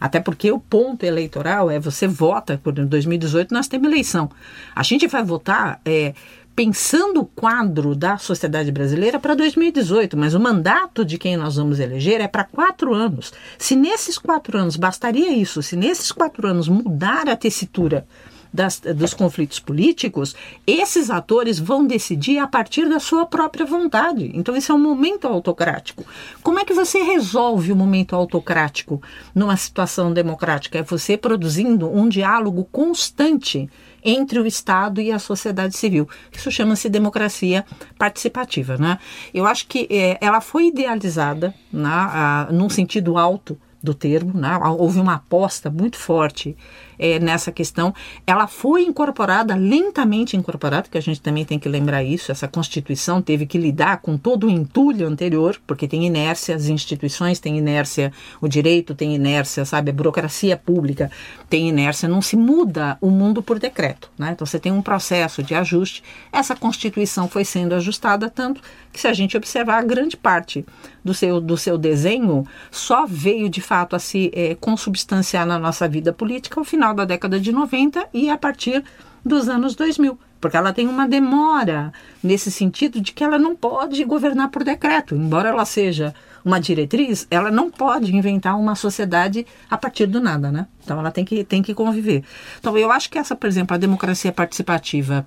F: Até porque o ponto eleitoral é você vota, por 2018 nós temos eleição. A gente vai votar é, pensando o quadro da sociedade brasileira para 2018, mas o mandato de quem nós vamos eleger é para quatro anos. Se nesses quatro anos bastaria isso, se nesses quatro anos mudar a tessitura das, dos conflitos políticos, esses atores vão decidir a partir da sua própria vontade. Então, esse é um momento autocrático. Como é que você resolve o momento autocrático numa situação democrática? É você produzindo um diálogo constante entre o Estado e a sociedade civil. Isso chama-se democracia participativa. Né? Eu acho que é, ela foi idealizada né, a, num sentido alto do termo, né? houve uma aposta muito forte é, nessa questão. Ela foi incorporada, lentamente incorporada, que a gente também tem que lembrar isso. Essa Constituição teve que lidar com todo o entulho anterior, porque tem inércia, as instituições têm inércia, o direito tem inércia, sabe? A burocracia pública tem inércia. Não se muda o mundo por decreto. Né? Então você tem um processo de ajuste. Essa Constituição foi sendo ajustada tanto que, se a gente observar, a grande parte do seu, do seu desenho só veio de fato a se é, consubstanciar na nossa vida política ao final final da década de 90 e a partir dos anos 2000, porque ela tem uma demora nesse sentido de que ela não pode governar por decreto, embora ela seja uma diretriz, ela não pode inventar uma sociedade a partir do nada, né? Então ela tem que, tem que conviver. Então eu acho que essa, por exemplo, a democracia participativa,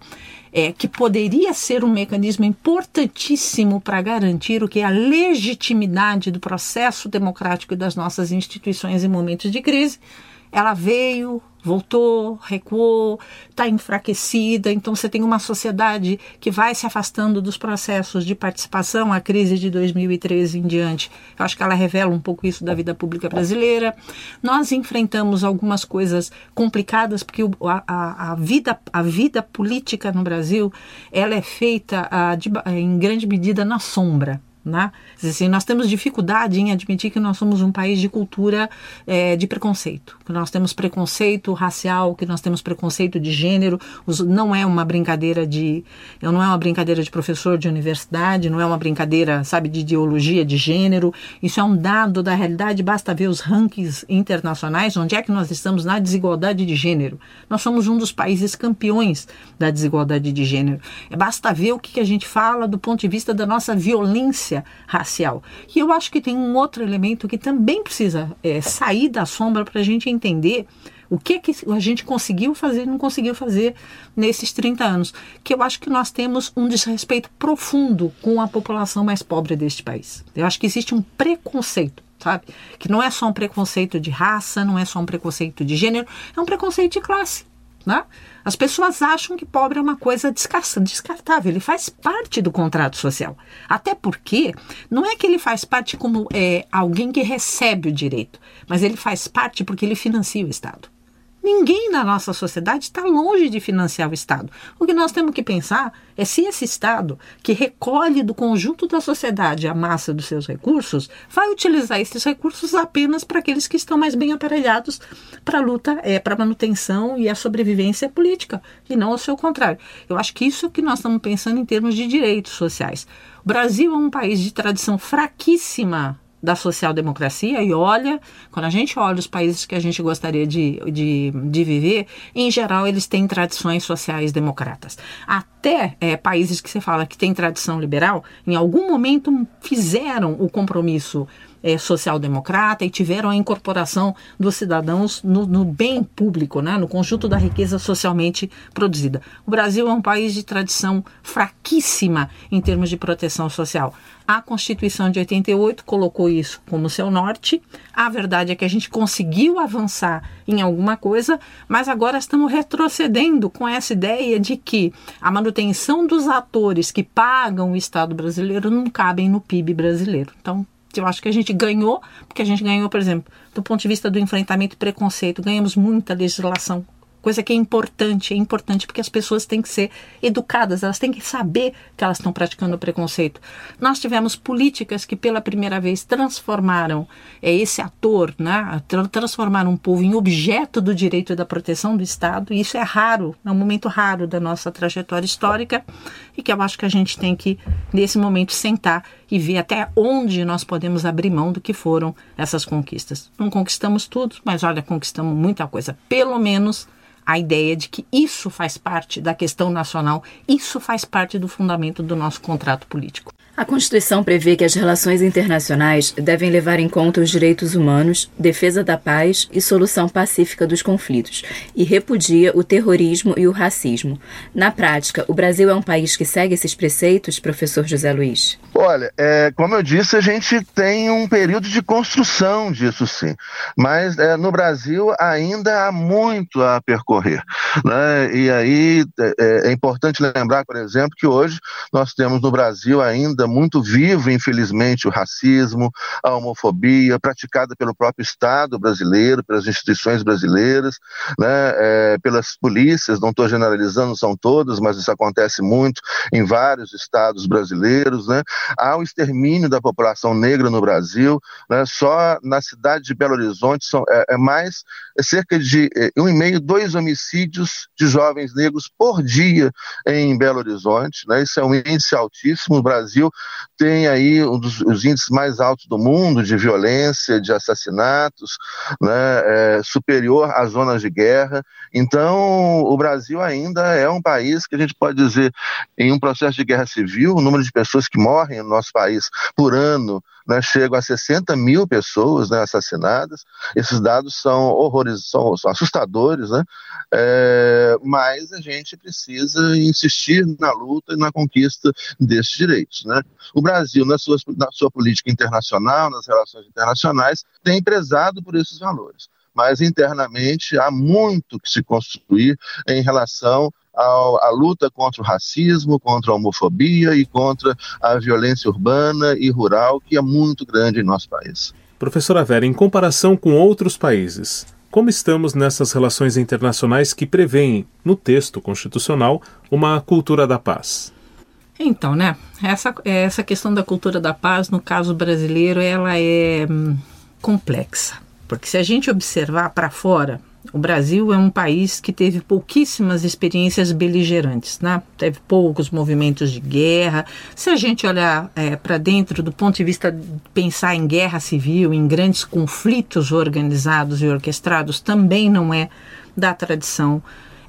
F: é, que poderia ser um mecanismo importantíssimo para garantir o que é a legitimidade do processo democrático e das nossas instituições em momentos de crise, ela veio, voltou, recuou, está enfraquecida. Então você tem uma sociedade que vai se afastando dos processos de participação. A crise de 2013 em diante, eu acho que ela revela um pouco isso da vida pública brasileira. Nós enfrentamos algumas coisas complicadas porque a, a, a vida, a vida política no Brasil ela é feita a, ah, de, em grande medida na sombra. Né? Assim, nós temos dificuldade em admitir que nós somos um país de cultura é, de preconceito, que nós temos preconceito racial, que nós temos preconceito de gênero. Os, não é uma brincadeira de, não é uma brincadeira de professor de universidade, não é uma brincadeira, sabe, de ideologia de gênero. Isso é um dado da realidade. Basta ver os rankings internacionais, onde é que nós estamos na desigualdade de gênero. Nós somos um dos países campeões da desigualdade de gênero. É, basta ver o que, que a gente fala do ponto de vista da nossa violência violência racial. E eu acho que tem um outro elemento que também precisa é, sair da sombra para a gente entender o que, que a gente conseguiu fazer e não conseguiu fazer nesses 30 anos. Que eu acho que nós temos um desrespeito profundo com a população mais pobre deste país. Eu acho que existe um preconceito. Sabe? Que não é só um preconceito de raça, não é só um preconceito de gênero, é um preconceito de classe. Né? As pessoas acham que pobre é uma coisa descartável, ele faz parte do contrato social. Até porque não é que ele faz parte como é, alguém que recebe o direito, mas ele faz parte porque ele financia o Estado. Ninguém na nossa sociedade está longe de financiar o Estado. O que nós temos que pensar é se esse Estado, que recolhe do conjunto da sociedade a massa dos seus recursos, vai utilizar esses recursos apenas para aqueles que estão mais bem aparelhados para a luta, é, para a manutenção e a sobrevivência política, e não ao seu contrário. Eu acho que isso é o que nós estamos pensando em termos de direitos sociais. O Brasil é um país de tradição fraquíssima da social-democracia e olha, quando a gente olha os países que a gente gostaria de, de, de viver, em geral eles têm tradições sociais democratas. Até é, países que você fala que têm tradição liberal, em algum momento fizeram o compromisso é, social-democrata e tiveram a incorporação dos cidadãos no, no, bem público, né, no conjunto da riqueza socialmente produzida. O Brasil é um país de tradição fraquíssima em termos de proteção social. A Constituição de 88 colocou isso como seu norte. A verdade é que a gente conseguiu avançar em alguma coisa, mas agora estamos retrocedendo com essa ideia de que a manutenção dos atores que pagam o Estado brasileiro não cabem no PIB brasileiro. Então, eu acho que a gente ganhou, porque a gente ganhou, por exemplo, do ponto de vista do enfrentamento e preconceito, ganhamos muita legislação coisa que é importante, é importante porque as pessoas têm que ser educadas, elas têm que saber que elas estão praticando preconceito. Nós tivemos políticas que pela primeira vez transformaram é, esse ator, né, transformaram um povo em objeto do direito e da proteção do Estado, e isso é raro, é um momento raro da nossa trajetória histórica e que eu acho que a gente tem que, nesse momento, sentar e ver até onde nós podemos abrir mão do que foram essas conquistas. Não conquistamos tudo, mas olha, conquistamos muita coisa. Pelo menos a ideia de que isso faz parte da questão nacional, isso faz parte do fundamento do nosso contrato político.
D: A Constituição prevê que as relações internacionais devem levar em conta os direitos humanos, defesa da paz e solução pacífica dos conflitos, e repudia o terrorismo e o racismo. Na prática, o Brasil é um país que segue esses preceitos, professor José Luiz?
E: Olha, é, como eu disse, a gente tem um período de construção disso sim, mas é, no Brasil ainda há muito a percorrer. Né? E aí é, é importante lembrar, por exemplo, que hoje nós temos no Brasil ainda ainda muito vivo, infelizmente, o racismo, a homofobia, praticada pelo próprio Estado brasileiro, pelas instituições brasileiras, né, é, pelas polícias, não estou generalizando, são todas, mas isso acontece muito em vários estados brasileiros. Né. Há o extermínio da população negra no Brasil, né, só na cidade de Belo Horizonte são, é, é mais é cerca de é, um e meio, dois homicídios de jovens negros por dia em Belo Horizonte. Né, isso é um índice altíssimo. O Brasil tem aí um dos os índices mais altos do mundo de violência, de assassinatos, né, é, superior às zonas de guerra. Então, o Brasil ainda é um país que a gente pode dizer, em um processo de guerra civil, o número de pessoas que morrem no nosso país por ano né, chegam a 60 mil pessoas né, assassinadas. Esses dados são horrores, são, são assustadores, né? É, mas a gente precisa insistir na luta e na conquista desses direitos. Né? O Brasil, na sua, na sua política internacional, nas relações internacionais, tem prezado por esses valores mas internamente há muito que se construir em relação à luta contra o racismo, contra a homofobia e contra a violência urbana e rural, que é muito grande em nosso país.
A: Professora Vera, em comparação com outros países, como estamos nessas relações internacionais que prevêem, no texto constitucional, uma cultura da paz?
F: Então, né, essa, essa questão da cultura da paz, no caso brasileiro, ela é hum, complexa. Porque se a gente observar para fora, o Brasil é um país que teve pouquíssimas experiências beligerantes, né? teve poucos movimentos de guerra. Se a gente olhar é, para dentro do ponto de vista de pensar em guerra civil, em grandes conflitos organizados e orquestrados, também não é da tradição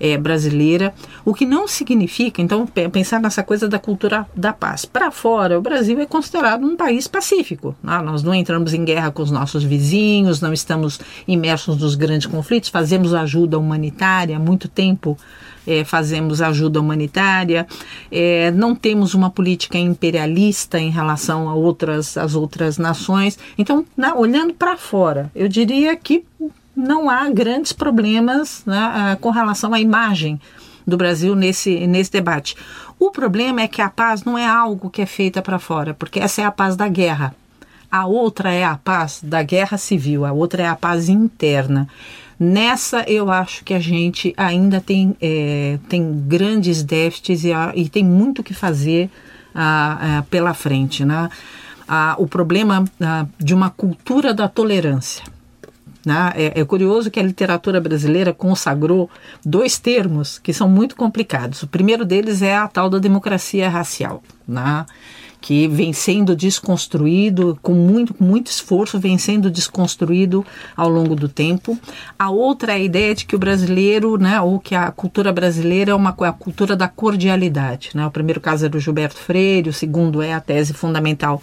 F: é, brasileira, o que não significa, então, pensar nessa coisa da cultura da paz. Para fora, o Brasil é considerado um país pacífico. Né? Nós não entramos em guerra com os nossos vizinhos, não estamos imersos nos grandes conflitos, fazemos ajuda humanitária há muito tempo. É, fazemos ajuda humanitária, é, não temos uma política imperialista em relação a outras, as outras nações. Então, na, olhando para fora, eu diria que não há grandes problemas né, ah, com relação à imagem do Brasil nesse, nesse debate. O problema é que a paz não é algo que é feita para fora, porque essa é a paz da guerra. A outra é a paz da guerra civil, a outra é a paz interna. Nessa, eu acho que a gente ainda tem, é, tem grandes déficits e, e, tem muito que fazer ah, ah, pela frente. Né? O problema de uma cultura da tolerância. Né? É, é, curioso que a literatura brasileira consagrou dois termos que são muito complicados. O primeiro deles é a tal da democracia racial, né? que vem sendo desconstruído com muito, muito esforço, vem sendo desconstruído ao longo do tempo. A outra é a ideia de que o brasileiro, né, ou que a cultura brasileira é uma a cultura da cordialidade. Né? O primeiro caso era o Gilberto Freire, o segundo é a tese fundamental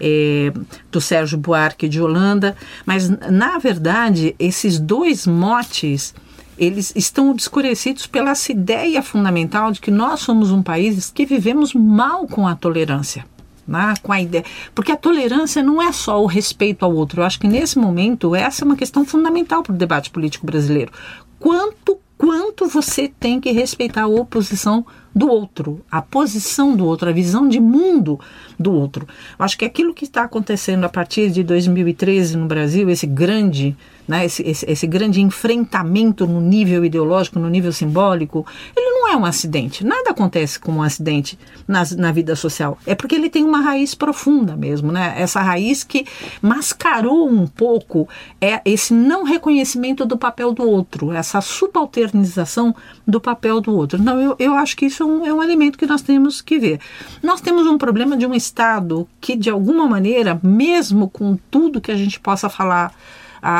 F: é, do Sérgio Buarque de Holanda, mas na verdade esses dois motes eles estão obscurecidos pela essa ideia fundamental de que nós somos um país que vivemos mal com a tolerância. Né, com a ideia. Porque a tolerância não é só o respeito ao outro. Eu acho que nesse momento essa é uma questão fundamental para o debate político brasileiro. Quanto quanto você tem que respeitar a oposição do outro, a posição do outro, a visão de mundo do outro. Acho que aquilo que está acontecendo a partir de 2013 no Brasil, esse grande né, esse, esse, esse, grande enfrentamento no nível ideológico, no nível simbólico, ele não é um acidente. Nada acontece como um acidente na, na vida social. É porque ele tem uma raiz profunda mesmo, né? Essa raiz que mascarou um pouco é esse não reconhecimento do papel do outro, essa subalternização do papel do outro. Não, eu, eu acho que isso um, é um elemento que nós temos que ver. Nós temos um problema de um Estado que, de alguma maneira, mesmo com tudo que a gente possa falar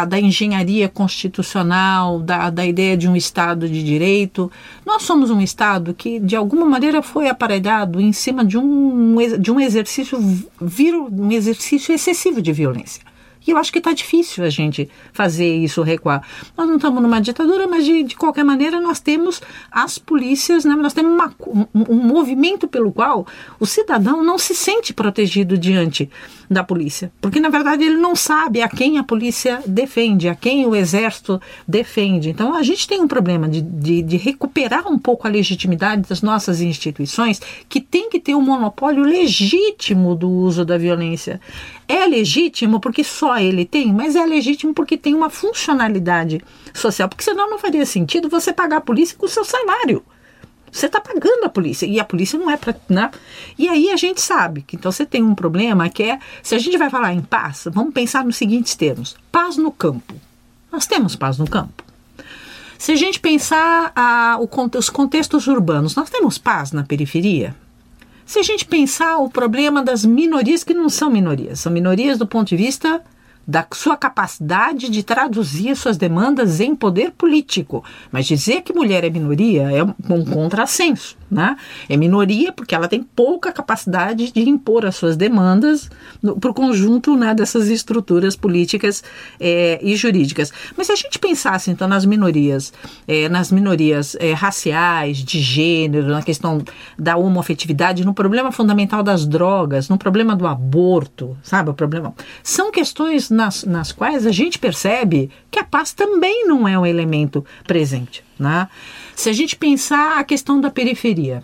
F: da engenharia constitucional, da, da ideia de um Estado de direito. Nós somos um Estado que, de alguma maneira, foi aparelhado em cima de um, de um exercício, um exercício excessivo de violência. E eu acho que está difícil a gente fazer isso recuar. Nós não estamos numa ditadura, mas de, de qualquer maneira nós temos as polícias, né? nós temos uma, um, movimento pelo qual o cidadão não se sente protegido diante da polícia. Porque, na verdade, ele não sabe a quem a polícia defende, a quem o exército defende. Então, a gente tem um problema de, de, de recuperar um pouco a legitimidade das nossas instituições, que tem que ter um monopólio legítimo do uso da violência. É legítimo porque só ele tem, mas é legítimo porque tem uma funcionalidade social. Porque senão não faria sentido você pagar a polícia com o seu salário. Você está pagando a polícia e a polícia não é para. Né? E aí a gente sabe que então você tem um problema que é: se a gente vai falar em paz, vamos pensar nos seguintes termos: paz no campo. Nós temos paz no campo. Se a gente pensar a, o, os contextos urbanos, nós temos paz na periferia? Se a gente pensar o problema das minorias que não são minorias, são minorias do ponto de vista da sua capacidade de traduzir suas demandas em poder político. Mas dizer que mulher é minoria é um contrassenso. Né? É minoria porque ela tem pouca capacidade de impor as suas demandas para o conjunto né, dessas estruturas políticas é, e jurídicas. Mas se a gente pensasse então nas minorias, é, nas minorias é, raciais, de gênero, na questão da homofetividade, no problema fundamental das drogas, no problema do aborto, sabe o problema? São questões nas, nas quais a gente percebe que a paz também não é um elemento presente. Né? Se a gente pensar a questão da periferia,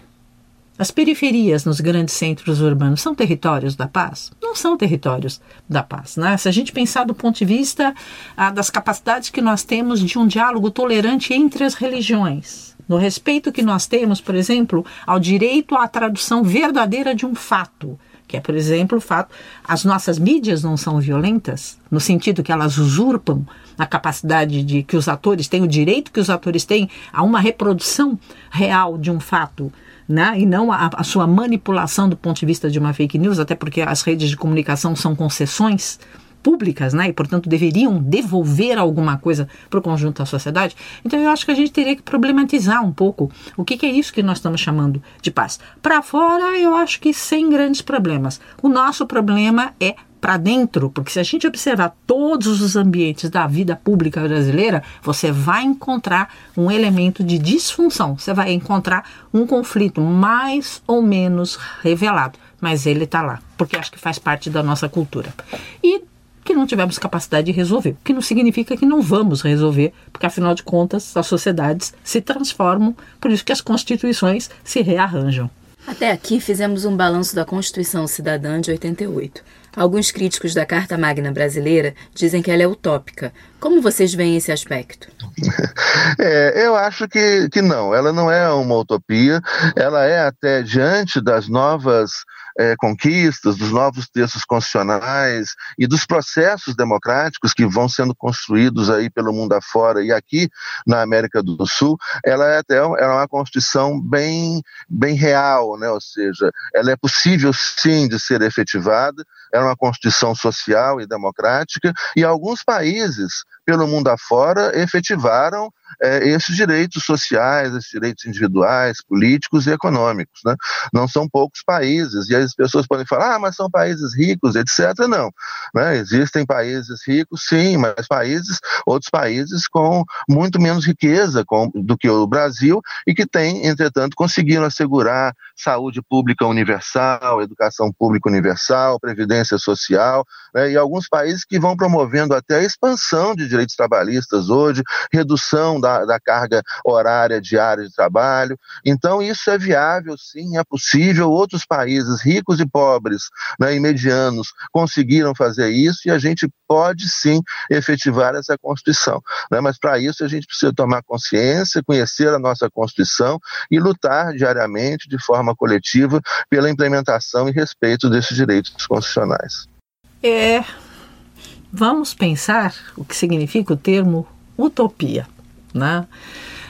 F: as periferias nos grandes centros urbanos são territórios da paz? Não são territórios da paz. Né? Se a gente pensar do ponto de vista ah, das capacidades que nós temos de um diálogo tolerante entre as religiões, no respeito que nós temos, por exemplo, ao direito à tradução verdadeira de um fato, que é, por exemplo, o fato as nossas mídias não são violentas, no sentido que elas usurpam a capacidade de que os atores têm, o direito que os atores têm a uma reprodução real de um fato. Né? e não a, a sua manipulação do ponto de vista de uma fake news, até porque as redes de comunicação são concessões públicas, né, e portanto deveriam devolver alguma coisa para o conjunto da sociedade. Então eu acho que a gente teria que problematizar um pouco o que, que é isso que nós estamos chamando de paz. Para fora, eu acho que sem grandes problemas. O nosso problema é para dentro, porque se a gente observar todos os ambientes da vida pública brasileira, você vai encontrar um elemento de disfunção, você vai encontrar um conflito mais ou menos revelado, mas ele está lá, porque acho que faz parte da nossa cultura. E que não tivemos capacidade de resolver, o que não significa que não vamos resolver, porque afinal de contas as sociedades se transformam, por isso que as constituições se rearranjam.
D: Até aqui fizemos um balanço da Constituição Cidadã de 88. Alguns críticos da Carta Magna brasileira dizem que ela é utópica. Como vocês veem esse aspecto?
E: É, eu acho que, que não, ela não é uma utopia, ela é até diante das novas é, conquistas, dos novos textos constitucionais e dos processos democráticos que vão sendo construídos aí pelo mundo afora e aqui na América do Sul, ela é até ela é uma Constituição bem, bem real, né? ou seja, ela é possível sim de ser efetivada, é uma Constituição social e democrática, e alguns países pelo mundo afora efetivaram é, esses direitos sociais, esses direitos individuais, políticos e econômicos. Né? Não são poucos países, e as pessoas podem falar, ah, mas são países ricos, etc. Não. Né? Existem países ricos, sim, mas países, outros países com muito menos riqueza com, do que o Brasil e que têm, entretanto, conseguiram assegurar saúde pública universal, educação pública universal, previdência social, né? e alguns países que vão promovendo até a expansão de direitos trabalhistas hoje, redução da, da carga horária diária de trabalho. Então, isso é viável, sim, é possível. Outros países, ricos e pobres né, e medianos, conseguiram fazer isso e a gente pode, sim, efetivar essa Constituição. Né? Mas, para isso, a gente precisa tomar consciência, conhecer a nossa Constituição e lutar diariamente, de forma coletiva, pela implementação e respeito desses direitos constitucionais.
F: É, vamos pensar o que significa o termo utopia. Né?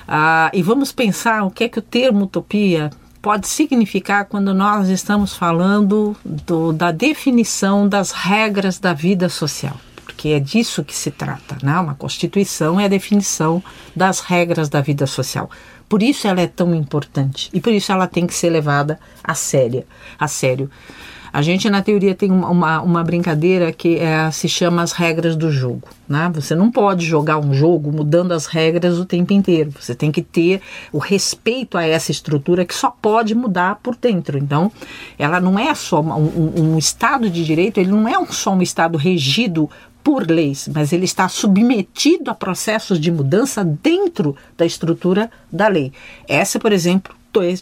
F: Ah, e vamos pensar o que é que o termo utopia pode significar quando nós estamos falando do, da definição das regras da vida social. Porque é disso que se trata, né? Uma Constituição é a definição das regras da vida social. Por isso ela é tão importante e por isso ela tem que ser levada a sério. A sério. A gente, na teoria, tem uma, uma brincadeira que é, se chama as regras do jogo. Né? Você não pode jogar um jogo mudando as regras o tempo inteiro. Você tem que ter o respeito a essa estrutura que só pode mudar por dentro. Então, ela não é só um, um, um Estado de direito, ele não é só um Estado regido por leis, mas ele está submetido a processos de mudança dentro da estrutura da lei. Essa, por exemplo,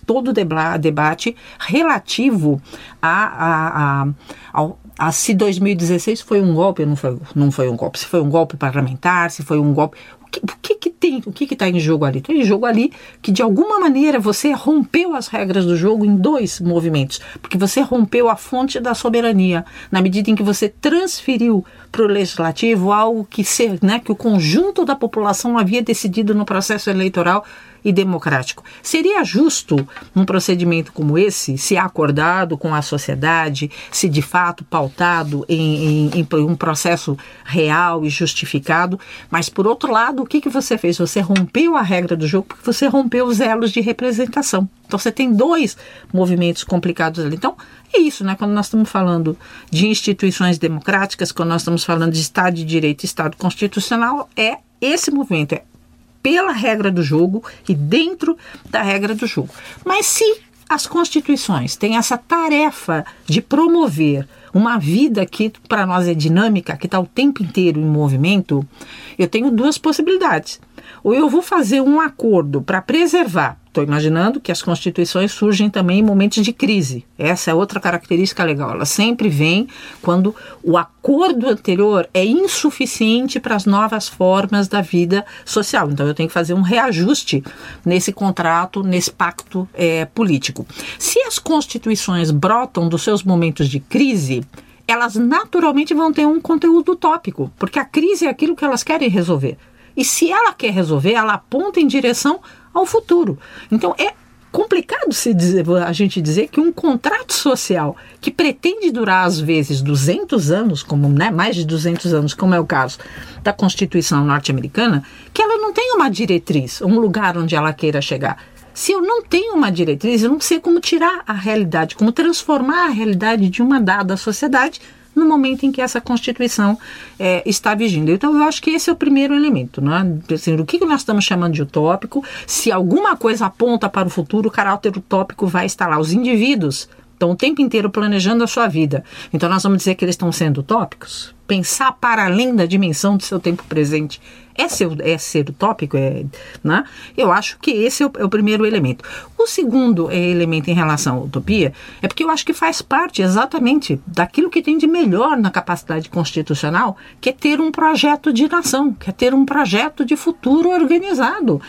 F: todo o debate relativo a, a, a, ao, a se 2016 foi um golpe ou não foi, não foi um golpe, se foi um golpe parlamentar, se foi um golpe. O que, o que, que tem, o que está em jogo ali? Tem em jogo ali que de alguma maneira você rompeu as regras do jogo em dois movimentos, porque você rompeu a fonte da soberania, na medida em que você transferiu para o legislativo algo que, ser, né, que o conjunto da população havia decidido no processo eleitoral e democrático. Seria justo um procedimento como esse, se acordado com a sociedade, se de fato pautado em, em, em um processo real e justificado, mas por outro lado, o que, que você fez? Você rompeu a regra do jogo porque você rompeu os elos de representação. Então você tem dois movimentos complicados ali. Então, é isso, né? Quando nós estamos falando de instituições democráticas, quando nós estamos falando de Estado de Direito Estado Constitucional, é esse movimento, é pela regra do jogo e dentro da regra do jogo. Mas se as constituições têm essa tarefa de promover uma vida que para nós é dinâmica, que está o tempo inteiro em movimento, eu tenho duas possibilidades. Ou eu vou fazer um acordo para preservar Estou imaginando que as constituições surgem também em momentos de crise. Essa é outra característica legal. Ela sempre vem quando o acordo anterior é insuficiente para as novas formas da vida social. Então eu tenho que fazer um reajuste nesse contrato, nesse pacto é, político. Se as constituições brotam dos seus momentos de crise, elas naturalmente vão ter um conteúdo utópico, porque a crise é aquilo que elas querem resolver. E se ela quer resolver, ela aponta em direção ao futuro. Então é complicado se dizer, a gente dizer que um contrato social que pretende durar às vezes 200 anos, como né, mais de 200 anos, como é o caso da Constituição norte-americana, que ela não tem uma diretriz, um lugar onde ela queira chegar. Se eu não tenho uma diretriz, eu não sei como tirar a realidade, como transformar a realidade de uma dada sociedade no momento em que essa Constituição é, está vigindo. Então, eu acho que esse é o primeiro elemento. Né? Assim, o que nós estamos chamando de utópico? Se alguma coisa aponta para o futuro, o caráter utópico vai estar lá. Os indivíduos estão o tempo inteiro planejando a sua vida. Então, nós vamos dizer que eles estão sendo utópicos? Pensar para além da dimensão do seu tempo presente é ser, é ser utópico, é, né? eu acho que esse é o, é o, primeiro elemento. O segundo elemento em relação à utopia é porque eu acho que faz parte exatamente daquilo que tem de melhor na capacidade constitucional, que é ter um projeto de nação, que é ter um projeto de futuro organizado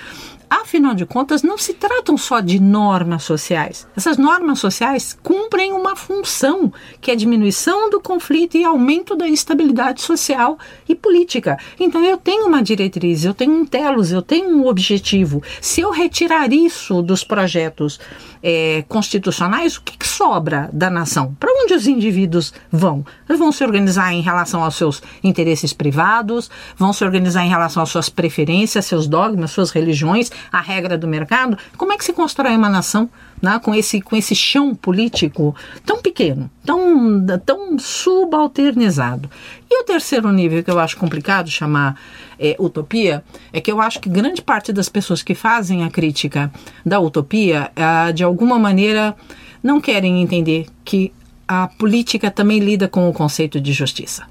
F: afinal de contas, não se tratam só de normas sociais. Essas normas sociais cumprem uma função, que é a diminuição do conflito e aumento da estabilidade social e política. Então, eu tenho uma diretriz, eu tenho um telos, eu tenho um objetivo. Se eu retirar isso dos projetos é, constitucionais, o que, que sobra da nação? Para onde os indivíduos vão? Eles vão se organizar em relação aos seus interesses privados, vão se organizar em relação às suas preferências, seus dogmas, suas religiões, a regra do mercado? Como é que se constrói uma nação né, com, esse, com esse chão político tão pequeno, tão, tão subalternizado? E o terceiro nível que eu acho complicado chamar é, utopia é que eu acho que grande parte das pessoas que fazem a crítica da utopia, ah, de alguma maneira, não querem entender que a política também lida com o conceito de justiça.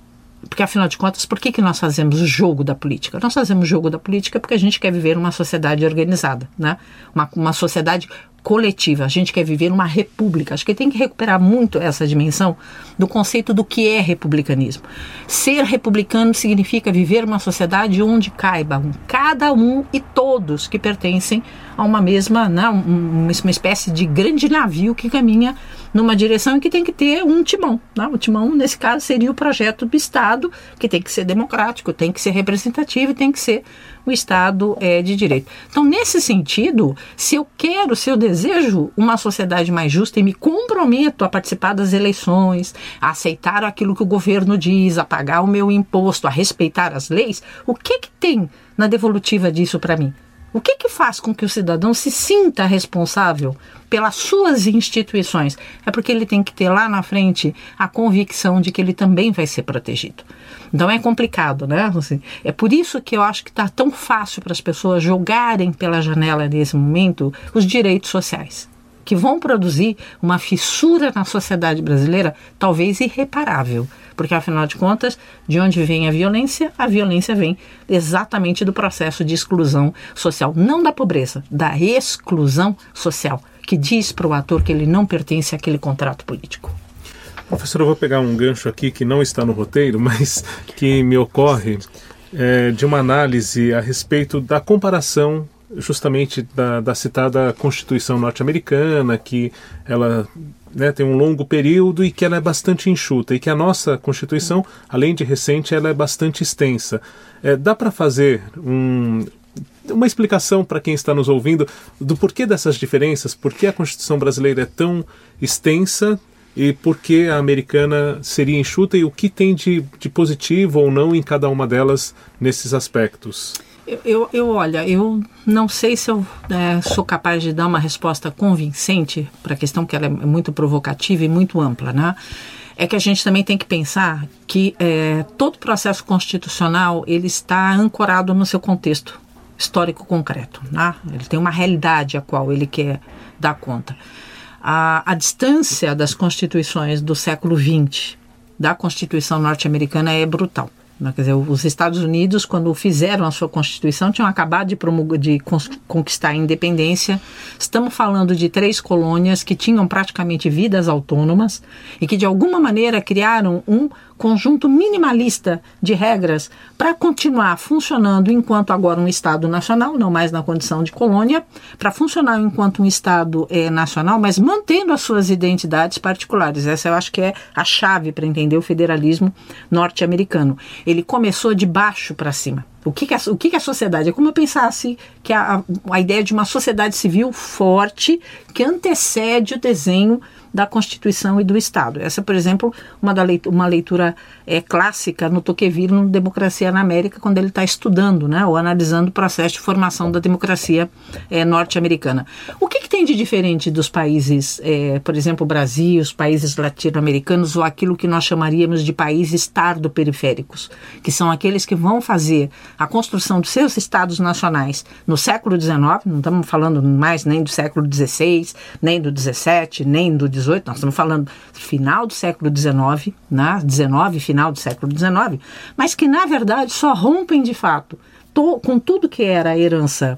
F: Porque, afinal de contas, por que, que nós fazemos o jogo da política? Nós fazemos o jogo da política porque a gente quer viver uma sociedade organizada, né? uma, uma sociedade coletiva, a gente quer viver uma república. Acho que tem que recuperar muito essa dimensão do conceito do que é republicanismo. Ser republicano significa viver uma sociedade onde caibam cada um e todos que pertencem a uma mesma, né, uma espécie de grande navio que caminha numa direção e que tem que ter um timão. Né? O timão, nesse caso, seria o projeto do Estado, que tem que ser democrático, tem que ser representativo e tem que ser o Estado é, de direito. Então, nesse sentido, se eu quero, se eu desejo uma sociedade mais justa e me comprometo a participar das eleições, a aceitar aquilo que o governo diz, a pagar o meu imposto, a respeitar as leis, o que, que tem na devolutiva disso para mim? O que, que faz com que o cidadão se sinta responsável pelas suas instituições? É porque ele tem que ter lá na frente a convicção de que ele também vai ser protegido. Então é complicado, né? Assim, é por isso que eu acho que está tão fácil para as pessoas jogarem pela janela nesse momento os direitos sociais, que vão produzir uma fissura na sociedade brasileira talvez irreparável porque afinal de contas, de onde vem a violência? A violência vem exatamente do processo de exclusão social, não da pobreza, da exclusão social, que diz para o ator que ele não pertence àquele contrato político.
A: Professor, eu vou pegar um gancho aqui que não está no roteiro, mas que me ocorre é, de uma análise a respeito da comparação justamente da, da citada Constituição norte-americana, que ela né, tem um longo período e que ela é bastante enxuta, e que a nossa Constituição, além de recente, ela é bastante extensa. É, dá para fazer um, uma explicação para quem está nos ouvindo do porquê dessas diferenças, por que a Constituição brasileira é tão extensa e por que a americana seria enxuta e o que tem de, de positivo ou não em cada uma delas nesses aspectos.
F: Eu, eu, olha, eu não sei se eu é, sou capaz de dar uma resposta convincente para a questão, que ela é muito provocativa e muito ampla, né? É que a gente também tem que pensar que é, todo processo constitucional ele está ancorado no seu contexto histórico concreto, né? Ele tem uma realidade a qual ele quer dar conta. A, a distância das constituições do século XX da Constituição norte-americana é brutal. Né? Quer dizer, os Estados Unidos, quando fizeram a sua Constituição, tinham acabado de, de conquistar a independência. Estamos falando de três colônias que tinham praticamente vidas autônomas e que, de alguma maneira, criaram um conjunto minimalista de regras para continuar funcionando enquanto agora um Estado nacional, não mais na condição de colônia, para funcionar enquanto um Estado é, nacional, mas mantendo as suas identidades particulares. Essa eu acho que é a chave para entender o federalismo norte-americano. Ele começou de baixo para cima. O que, que, é, o que, que a sociedade? É como eu pensasse que a, a ideia de uma sociedade civil forte que antecede o desenho da Constituição e do Estado. Essa, por exemplo, uma, da leitura, uma leitura é, clássica no Tocqueville no Democracia na América, quando ele está estudando, né, ou analisando o processo de formação da democracia é, norte-americana. O que, que, tem de diferente dos países, é, por exemplo, o Brasil, os países latino-americanos, ou aquilo que nós chamaríamos de países tardo-periféricos, que são aqueles que vão fazer a construção dos seus estados nacionais no século XIX, não estamos falando mais nem do século XVI, nem do XVII, nem do XVIII, nós estamos falando final do século XIX, né? 19, final do século XIX, mas que na verdade só rompem de fato to, com tudo que era a herança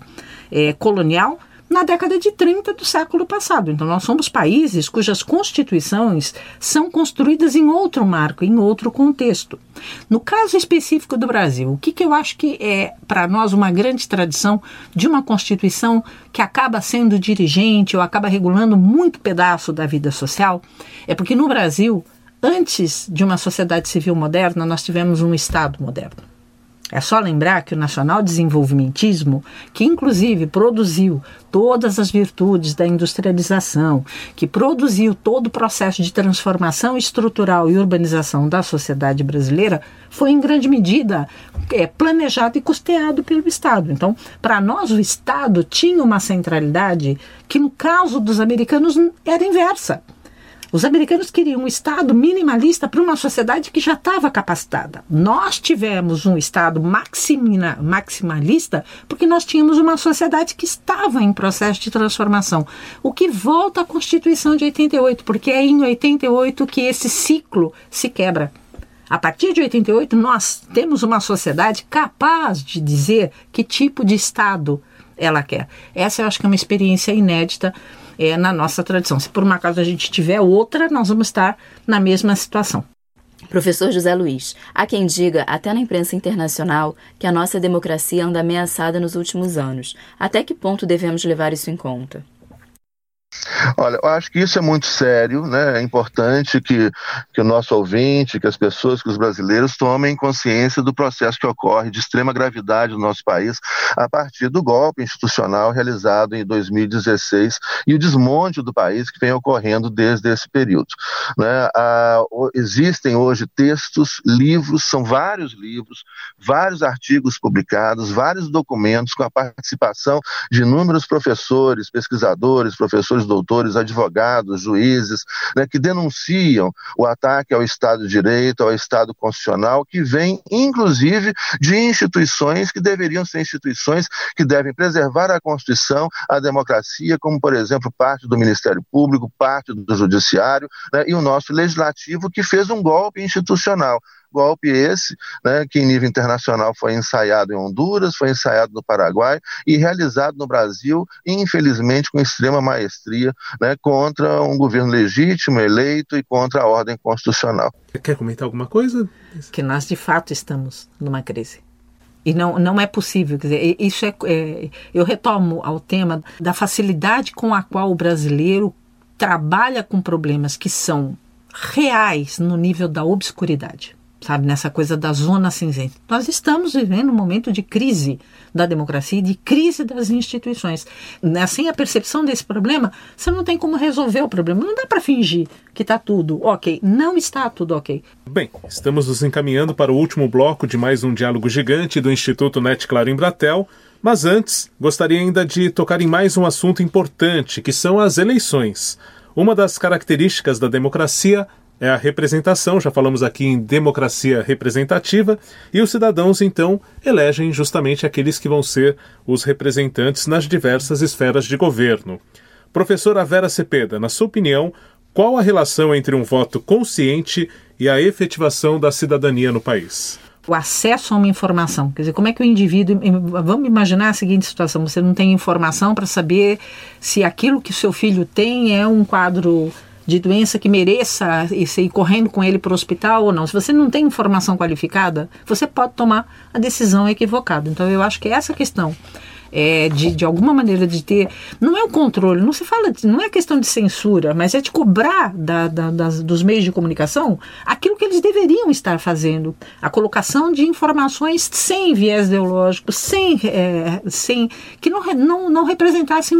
F: é, colonial na década de 30 do século passado. Então, nós somos países cujas constituições são construídas em outro marco, em outro contexto. No caso específico do Brasil, o que, que eu acho que é para nós uma grande tradição de uma constituição que acaba sendo dirigente ou acaba regulando muito pedaço da vida social, é porque no Brasil, antes de uma sociedade civil moderna, nós tivemos um Estado moderno. É só lembrar que o nacional desenvolvimentismo, que inclusive produziu todas as virtudes da industrialização, que produziu todo o processo de transformação estrutural e urbanização da sociedade brasileira, foi em grande medida é, planejado e custeado pelo Estado. Então, para nós, o Estado tinha uma centralidade que, no caso dos americanos, era inversa. Os americanos queriam um Estado minimalista para uma sociedade que já estava capacitada. Nós tivemos um Estado maximina, maximalista porque nós tínhamos uma sociedade que estava em processo de transformação. O que volta à Constituição de 88, porque é em 88 que esse ciclo se quebra. A partir de 88, nós temos uma sociedade capaz de dizer que tipo de Estado ela quer. Essa eu acho que é uma experiência inédita é, na nossa tradição. Se por uma acaso a gente tiver outra, nós vamos estar na mesma situação.
D: Professor José Luiz, há quem diga, até na imprensa internacional, que a nossa democracia anda ameaçada nos últimos anos. Até que ponto devemos levar isso em conta?
E: Olha, eu acho que isso é muito sério, né? É importante que, que o nosso ouvinte, que as pessoas, que os brasileiros tomem consciência do processo que ocorre de extrema gravidade no nosso país a partir do golpe institucional realizado em 2016 e o desmonte do país que vem ocorrendo desde esse período. Né? Existem hoje textos, livros, são vários livros, vários artigos publicados, vários documentos com a participação de inúmeros professores, pesquisadores, professores doutores, advogados, juízes, né, que denunciam o ataque ao Estado de Direito, ao Estado Constitucional, que vem, inclusive, de instituições que deveriam ser instituições que devem preservar a Constituição, a democracia, como, por exemplo, parte do Ministério Público, parte do Judiciário, né, e o nosso Legislativo, que fez um golpe institucional. Golpe esse, né, que em nível internacional foi ensaiado em Honduras, foi ensaiado no Paraguai e realizado no Brasil, infelizmente com extrema maestria, né, contra um governo legítimo, eleito e contra a ordem constitucional.
A: Quer comentar alguma coisa?
F: Que nós de fato estamos numa crise. E não, não é possível, quer dizer, isso é, é, eu retomo ao tema da facilidade com a qual o brasileiro trabalha com problemas que são reais no nível da obscuridade. Sabe, nessa coisa da zona cinzenta. Nós estamos vivendo um momento de crise da democracia e de crise das instituições. Sem a percepção desse problema, você não tem como resolver o problema. Não dá para fingir que está tudo ok. Não está tudo ok.
A: Bem, estamos nos encaminhando para o último bloco de mais um diálogo gigante do Instituto Net Claro em Bratel. Mas antes, gostaria ainda de tocar em mais um assunto importante, que são as eleições. Uma das características da democracia é a representação, já falamos aqui em democracia representativa, e os cidadãos então elegem justamente aqueles que vão ser os representantes nas diversas esferas de governo. Professora Vera Cepeda, na sua opinião, qual a relação entre um voto consciente e a efetivação da cidadania no país?
F: o acesso a uma informação. Quer dizer, como é que o indivíduo. Vamos imaginar a seguinte situação: você não tem informação para saber se aquilo que seu filho tem é um quadro de doença que mereça ir correndo com ele para o hospital ou não. Se você não tem informação qualificada, você pode tomar a decisão equivocada. Então, eu acho que essa questão é, de, de alguma maneira de ter. Não é o controle, não se fala, não é questão de censura, mas é de cobrar da, da, das, dos meios de comunicação aquilo que eles deveriam estar fazendo. A colocação de informações sem viés ideológico, sem, é, sem que não, não, não representassem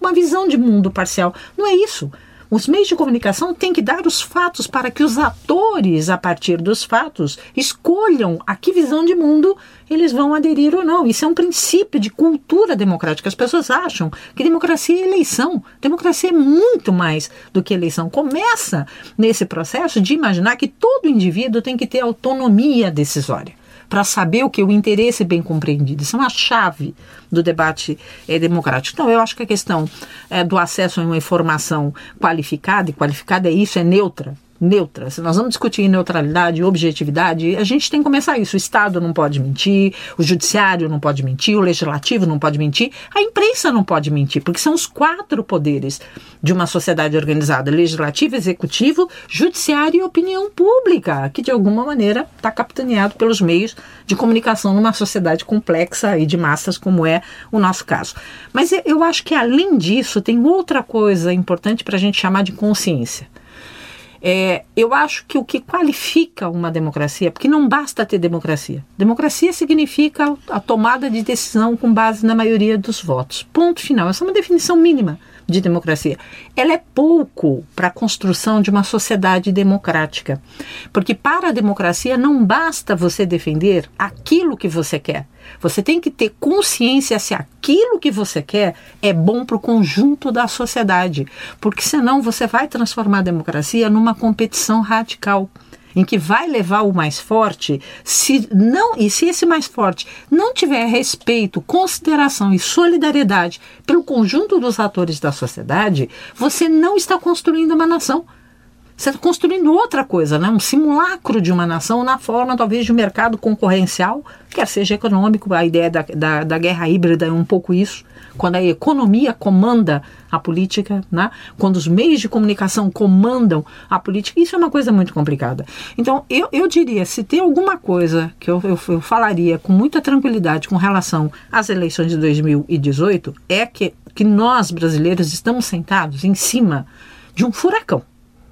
F: uma visão de mundo parcial. Não é isso. Os meios de comunicação têm que dar os fatos para que os atores, a partir dos fatos, escolham a que visão de mundo eles vão aderir ou não. Isso é um princípio de cultura democrática. As pessoas acham que democracia é eleição. Democracia é muito mais do que eleição. Começa nesse processo de imaginar que todo indivíduo tem que ter autonomia decisória para saber o que o interesse bem compreendido. Isso é uma chave do debate é, democrático. Então, eu acho que a questão é, do acesso a uma informação qualificada, e qualificada é isso, é neutra, neutra. Se nós vamos discutir neutralidade objetividade, a gente tem que começar isso. O Estado não pode mentir, o Judiciário não pode mentir, o Legislativo não pode mentir, a imprensa não pode mentir, porque são os quatro poderes de uma sociedade organizada: Legislativo, Executivo, Judiciário e Opinião Pública, que de alguma maneira está capitaneado pelos meios de comunicação numa sociedade complexa e de massas como é o nosso caso. Mas eu acho que além disso tem outra coisa importante para a gente chamar de consciência. É, eu acho que o que qualifica uma democracia, porque não basta ter democracia. Democracia significa a tomada de decisão com base na maioria dos votos. Ponto final. Essa é uma definição mínima de democracia. Ela é pouco para a construção de uma sociedade democrática. Porque para a democracia não basta você defender aquilo que você quer. Você tem que ter consciência se aquilo que você quer é bom para o conjunto da sociedade. Porque senão você vai transformar a democracia numa competição radical em que vai levar o mais forte, se não e se esse mais forte não tiver respeito, consideração e solidariedade pelo conjunto dos atores da sociedade, você não está construindo uma nação. Você está construindo outra coisa, né? um simulacro de uma nação na forma, talvez, de um mercado concorrencial, quer seja econômico. A ideia da, da, da guerra híbrida é um pouco isso quando a economia comanda a política, né? quando os meios de comunicação comandam a política, isso é uma coisa muito complicada. Então, eu, eu diria, se tem alguma coisa que eu, eu, eu falaria com muita tranquilidade com relação às eleições de 2018, é que, que nós, brasileiros, estamos sentados em cima de um furacão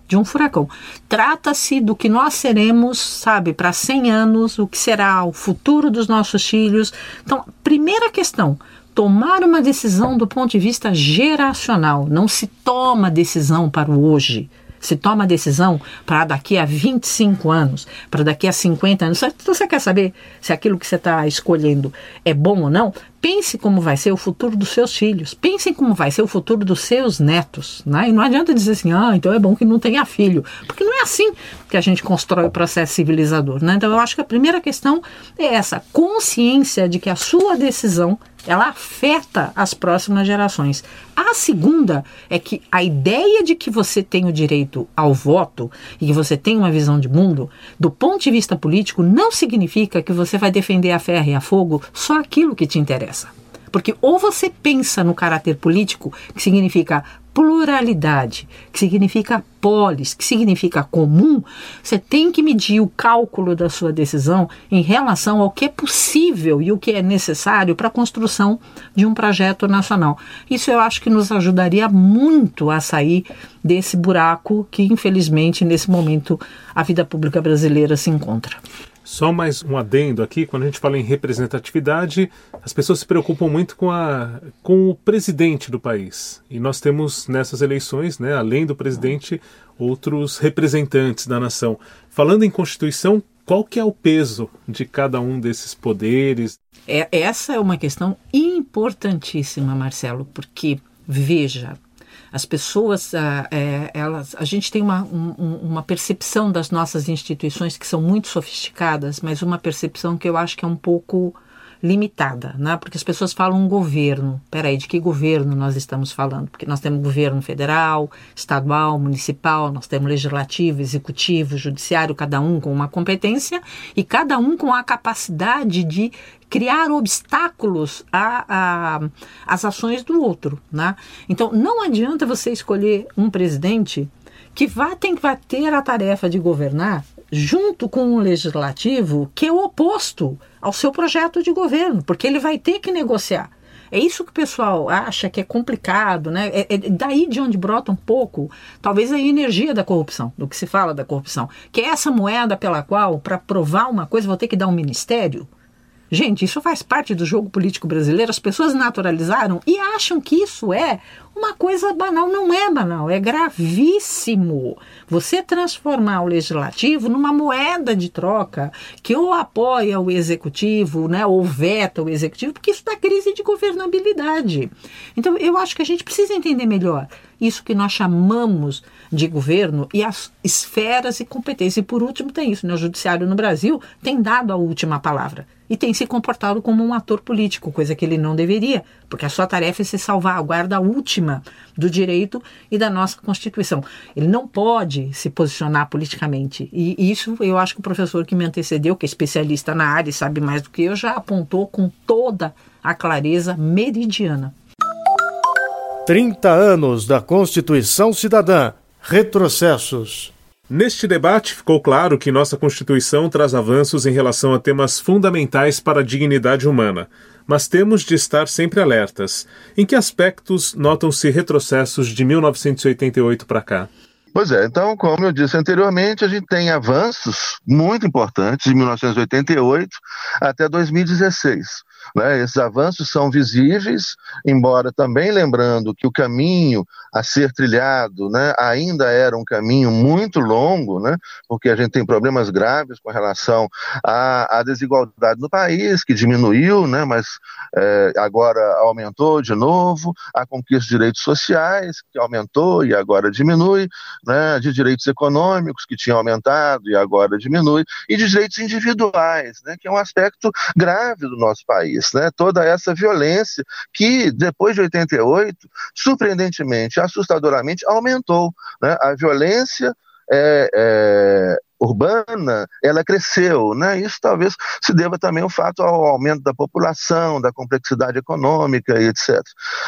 F: de um furacão. Trata-se do que nós seremos, sabe, para 100 anos, o que será o futuro dos nossos filhos. Então, primeira questão, tomar uma decisão do ponto de vista geracional. Não se toma decisão para o hoje. Se toma decisão para daqui a 25 anos, para daqui a 50 anos. Então você quer saber se aquilo que você está escolhendo é bom ou não? Pense como vai ser o futuro dos seus filhos. Pense como vai ser o futuro dos seus netos. Né? E não adianta dizer assim, ah, então é bom que não tenha filho. Porque não é assim que a gente constrói o processo civilizador. Né? Então eu acho que a primeira questão é essa consciência de que a sua decisão ela afeta as próximas gerações. A segunda é que a ideia de que você tem o direito ao voto e que você tem uma visão de mundo, do ponto de vista político, não significa que você vai defender a ferro e a fogo só aquilo que te interessa. Porque ou você pensa no caráter político, que significa pluralidade, que significa polis, que significa comum, você tem que medir o cálculo da sua decisão em relação ao que é possível e o que é necessário para a construção de um projeto nacional. Isso eu acho que nos ajudaria muito a sair desse buraco que, infelizmente, nesse momento a vida pública brasileira se encontra.
A: Só mais um adendo aqui, quando a gente fala em representatividade, as pessoas se preocupam muito com, a, com o presidente do país. E nós temos nessas eleições, né, além do presidente, outros representantes da nação. Falando em Constituição, qual que é o peso de cada um desses poderes?
F: É, essa é uma questão importantíssima, Marcelo, porque, veja, as pessoas, a, é, elas, a gente tem uma, um, uma percepção das nossas instituições que são muito sofisticadas, mas uma percepção que eu acho que é um pouco limitada, né? Porque as pessoas falam governo. Peraí, de que governo nós estamos falando? Porque nós temos governo federal, estadual, municipal, nós temos legislativo, executivo, judiciário, cada um com uma competência e cada um com a capacidade de criar obstáculos às ações do outro, né? Então, não adianta você escolher um presidente que vai, tem que vai ter a tarefa de governar junto com um legislativo que é o oposto ao seu projeto de governo, porque ele vai ter que negociar. É isso que o pessoal acha que é complicado, né? É, é, daí de onde brota um pouco, talvez a energia da corrupção, do que se fala da corrupção, que é essa moeda pela qual, para provar uma coisa, vou ter que dar um ministério. Gente, isso faz parte do jogo político brasileiro. As pessoas naturalizaram e acham que isso é uma coisa banal. Não é banal, é gravíssimo. Você transformar o legislativo numa moeda de troca que ou apoia o executivo, né, ou veta o executivo, porque isso dá crise de governabilidade. Então, eu acho que a gente precisa entender melhor isso que nós chamamos de governo e as esferas e competências. E por último, tem isso, né? O judiciário no Brasil tem dado a última palavra e tem se comportado como um ator político, coisa que ele não deveria, porque a sua tarefa é se salvar a guarda última do direito e da nossa Constituição. Ele não pode se posicionar politicamente. E isso eu acho que o professor que me antecedeu, que é especialista na área e sabe mais do que eu, já apontou com toda a clareza meridiana.
C: 30 anos da Constituição Cidadã. Retrocessos.
A: Neste debate, ficou claro que nossa Constituição traz avanços em relação a temas fundamentais para a dignidade humana, mas temos de estar sempre alertas. Em que aspectos notam-se retrocessos de 1988 para cá?
E: Pois é, então, como eu disse anteriormente, a gente tem avanços muito importantes de 1988 até 2016. Né? Esses avanços são visíveis, embora também lembrando que o caminho a ser trilhado né, ainda era um caminho muito longo, né, porque a gente tem problemas graves com relação à, à desigualdade no país, que diminuiu, né, mas é, agora aumentou de novo, a conquista de direitos sociais, que aumentou e agora diminui, né, de direitos econômicos, que tinha aumentado e agora diminui, e de direitos individuais, né, que é um aspecto grave do nosso país país, né? toda essa violência que, depois de 88, surpreendentemente, assustadoramente, aumentou. Né? A violência é, é, urbana, ela cresceu, né? Isso talvez se deva também ao fato ao aumento da população, da complexidade econômica e etc.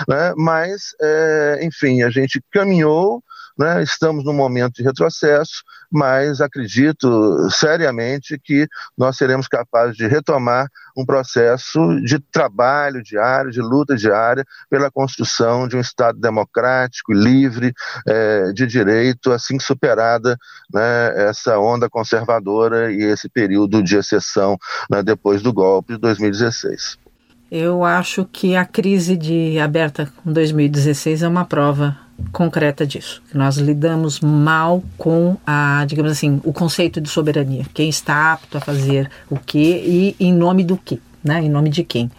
E: Né? Mas, é, enfim, a gente caminhou né? Estamos num momento de retrocesso, mas acredito seriamente que nós seremos capazes de retomar um processo de trabalho diário, de luta diária pela construção de um Estado democrático, livre, é, de direito, assim superada né, essa onda conservadora e esse período de exceção né, depois do golpe de 2016.
F: Eu acho que a crise de aberta com 2016 é uma prova concreta disso. Nós lidamos mal com a, digamos assim, o conceito de soberania. Quem está apto a fazer o quê e em nome do quê, né? Em nome de quem?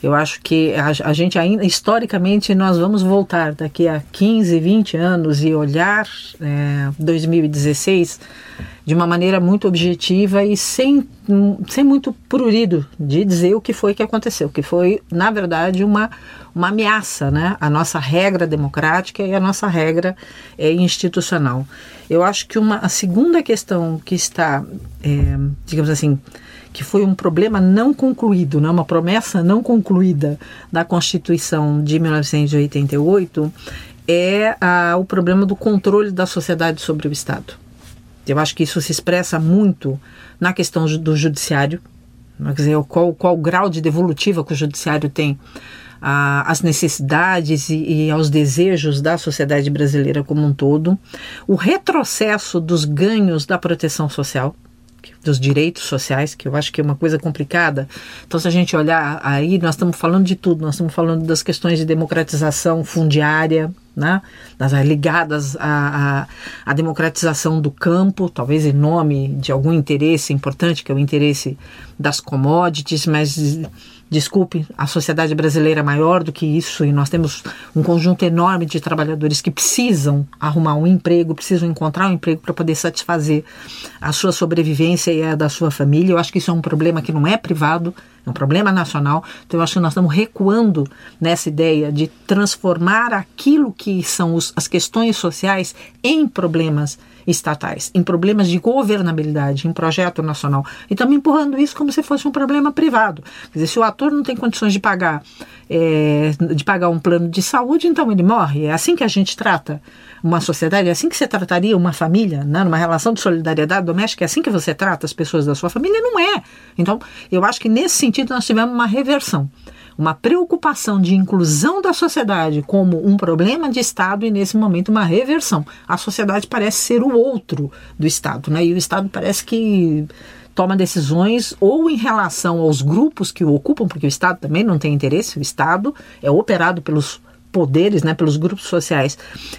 F: Eu acho que a, a, gente ainda, historicamente, nós vamos voltar daqui a 15, 20 anos e olhar é, 2016 de uma maneira muito objetiva e sem, sem muito prurido de dizer o que foi que aconteceu, que foi, na verdade, uma, uma ameaça né, à nossa regra democrática e à nossa regra é, institucional. Eu acho que uma, a segunda questão que está, é, digamos assim, que foi um problema não concluído, né, uma promessa não concluída da Constituição de 1988, é a, o problema do controle da sociedade sobre o Estado. Eu acho que isso se expressa muito na questão do judiciário, quer dizer, qual, qual o grau de devolutiva que o judiciário tem às necessidades e, e aos desejos da sociedade brasileira como um todo, o retrocesso dos ganhos da proteção social, dos direitos sociais, que eu acho que é uma coisa complicada. Então, se a gente olhar aí, nós estamos falando de tudo, nós estamos falando das questões de democratização fundiária, né? Das, ligadas à, à, à, democratização do campo, talvez em nome de algum interesse importante, que é o interesse das commodities, mas desculpe, a sociedade brasileira é maior do que isso e nós temos um conjunto enorme de trabalhadores que precisam arrumar um emprego, precisam encontrar um emprego para poder satisfazer a sua sobrevivência e a da sua família. Eu acho que isso é um problema que não é privado, é um problema nacional. Então, eu acho que nós estamos recuando nessa ideia de transformar aquilo que são os, as questões sociais em problemas estatais, em problemas de governabilidade, em projeto nacional. E estamos empurrando isso como se fosse um problema privado. Quer dizer, se o ator não tem condições de pagar, é, de pagar um plano de saúde, então ele morre. É assim que a gente trata uma sociedade, é assim que você trataria uma família, né? numa relação de solidariedade doméstica, é assim que você trata as pessoas da sua família? Não é. Então, eu acho que nesse sentido nós tivemos uma reversão uma preocupação de inclusão da sociedade como um problema de Estado e, nesse momento, uma reversão. A sociedade parece ser o outro do Estado, né? e o Estado parece que toma decisões ou em relação aos grupos que o ocupam, porque o Estado também não tem interesse, o Estado é operado pelos poderes, né, pelos grupos sociais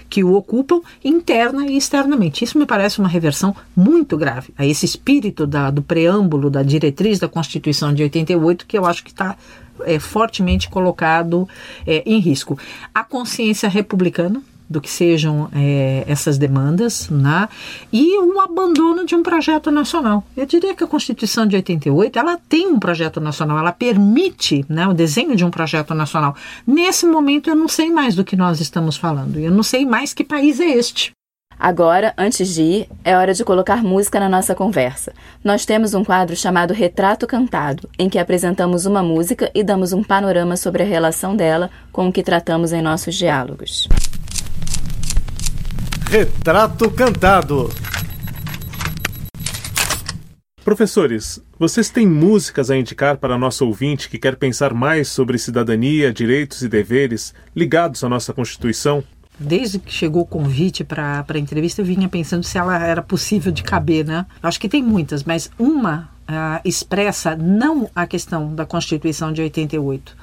F: que o ocupam interna e externamente. Isso me parece uma reversão muito grave a esse espírito da, do preâmbulo da diretriz da Constituição de 88 que eu acho que está é, fortemente colocado é, em risco. A consciência republicana do que sejam é, essas demandas, né? e o abandono de um projeto nacional. Eu diria que a Constituição de 88 ela tem um projeto nacional, ela permite né, o desenho de um projeto nacional. Nesse momento eu não sei mais do que nós estamos falando, eu não sei mais que país é este.
D: Agora, antes de ir, é hora de colocar música na nossa conversa. Nós temos um quadro chamado Retrato Cantado, em que apresentamos uma música e damos um panorama sobre a relação dela com o que tratamos em nossos diálogos.
C: Retrato Cantado
A: Professores, vocês têm músicas a indicar para nosso ouvinte que quer pensar mais sobre cidadania, direitos e deveres ligados à nossa Constituição?
F: Desde que chegou o convite para a entrevista, eu vinha pensando se ela era possível de caber, né? Acho que tem muitas, mas uma uh, expressa não a questão da Constituição de 88,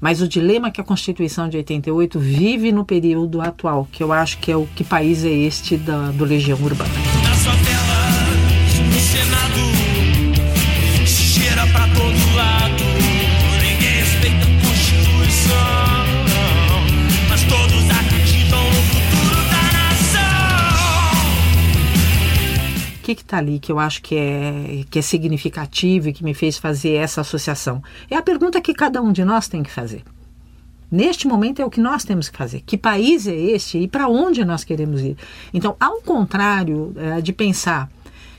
F: mas o dilema que a Constituição de 88 vive no período atual, que eu acho que é o que país é este da, do Legião Urbana. Que está ali que eu acho que é, que é significativo e que me fez fazer essa associação? É a pergunta que cada um de nós tem que fazer. Neste momento é o que nós temos que fazer. Que país é este e para onde nós queremos ir? Então, ao contrário é, de pensar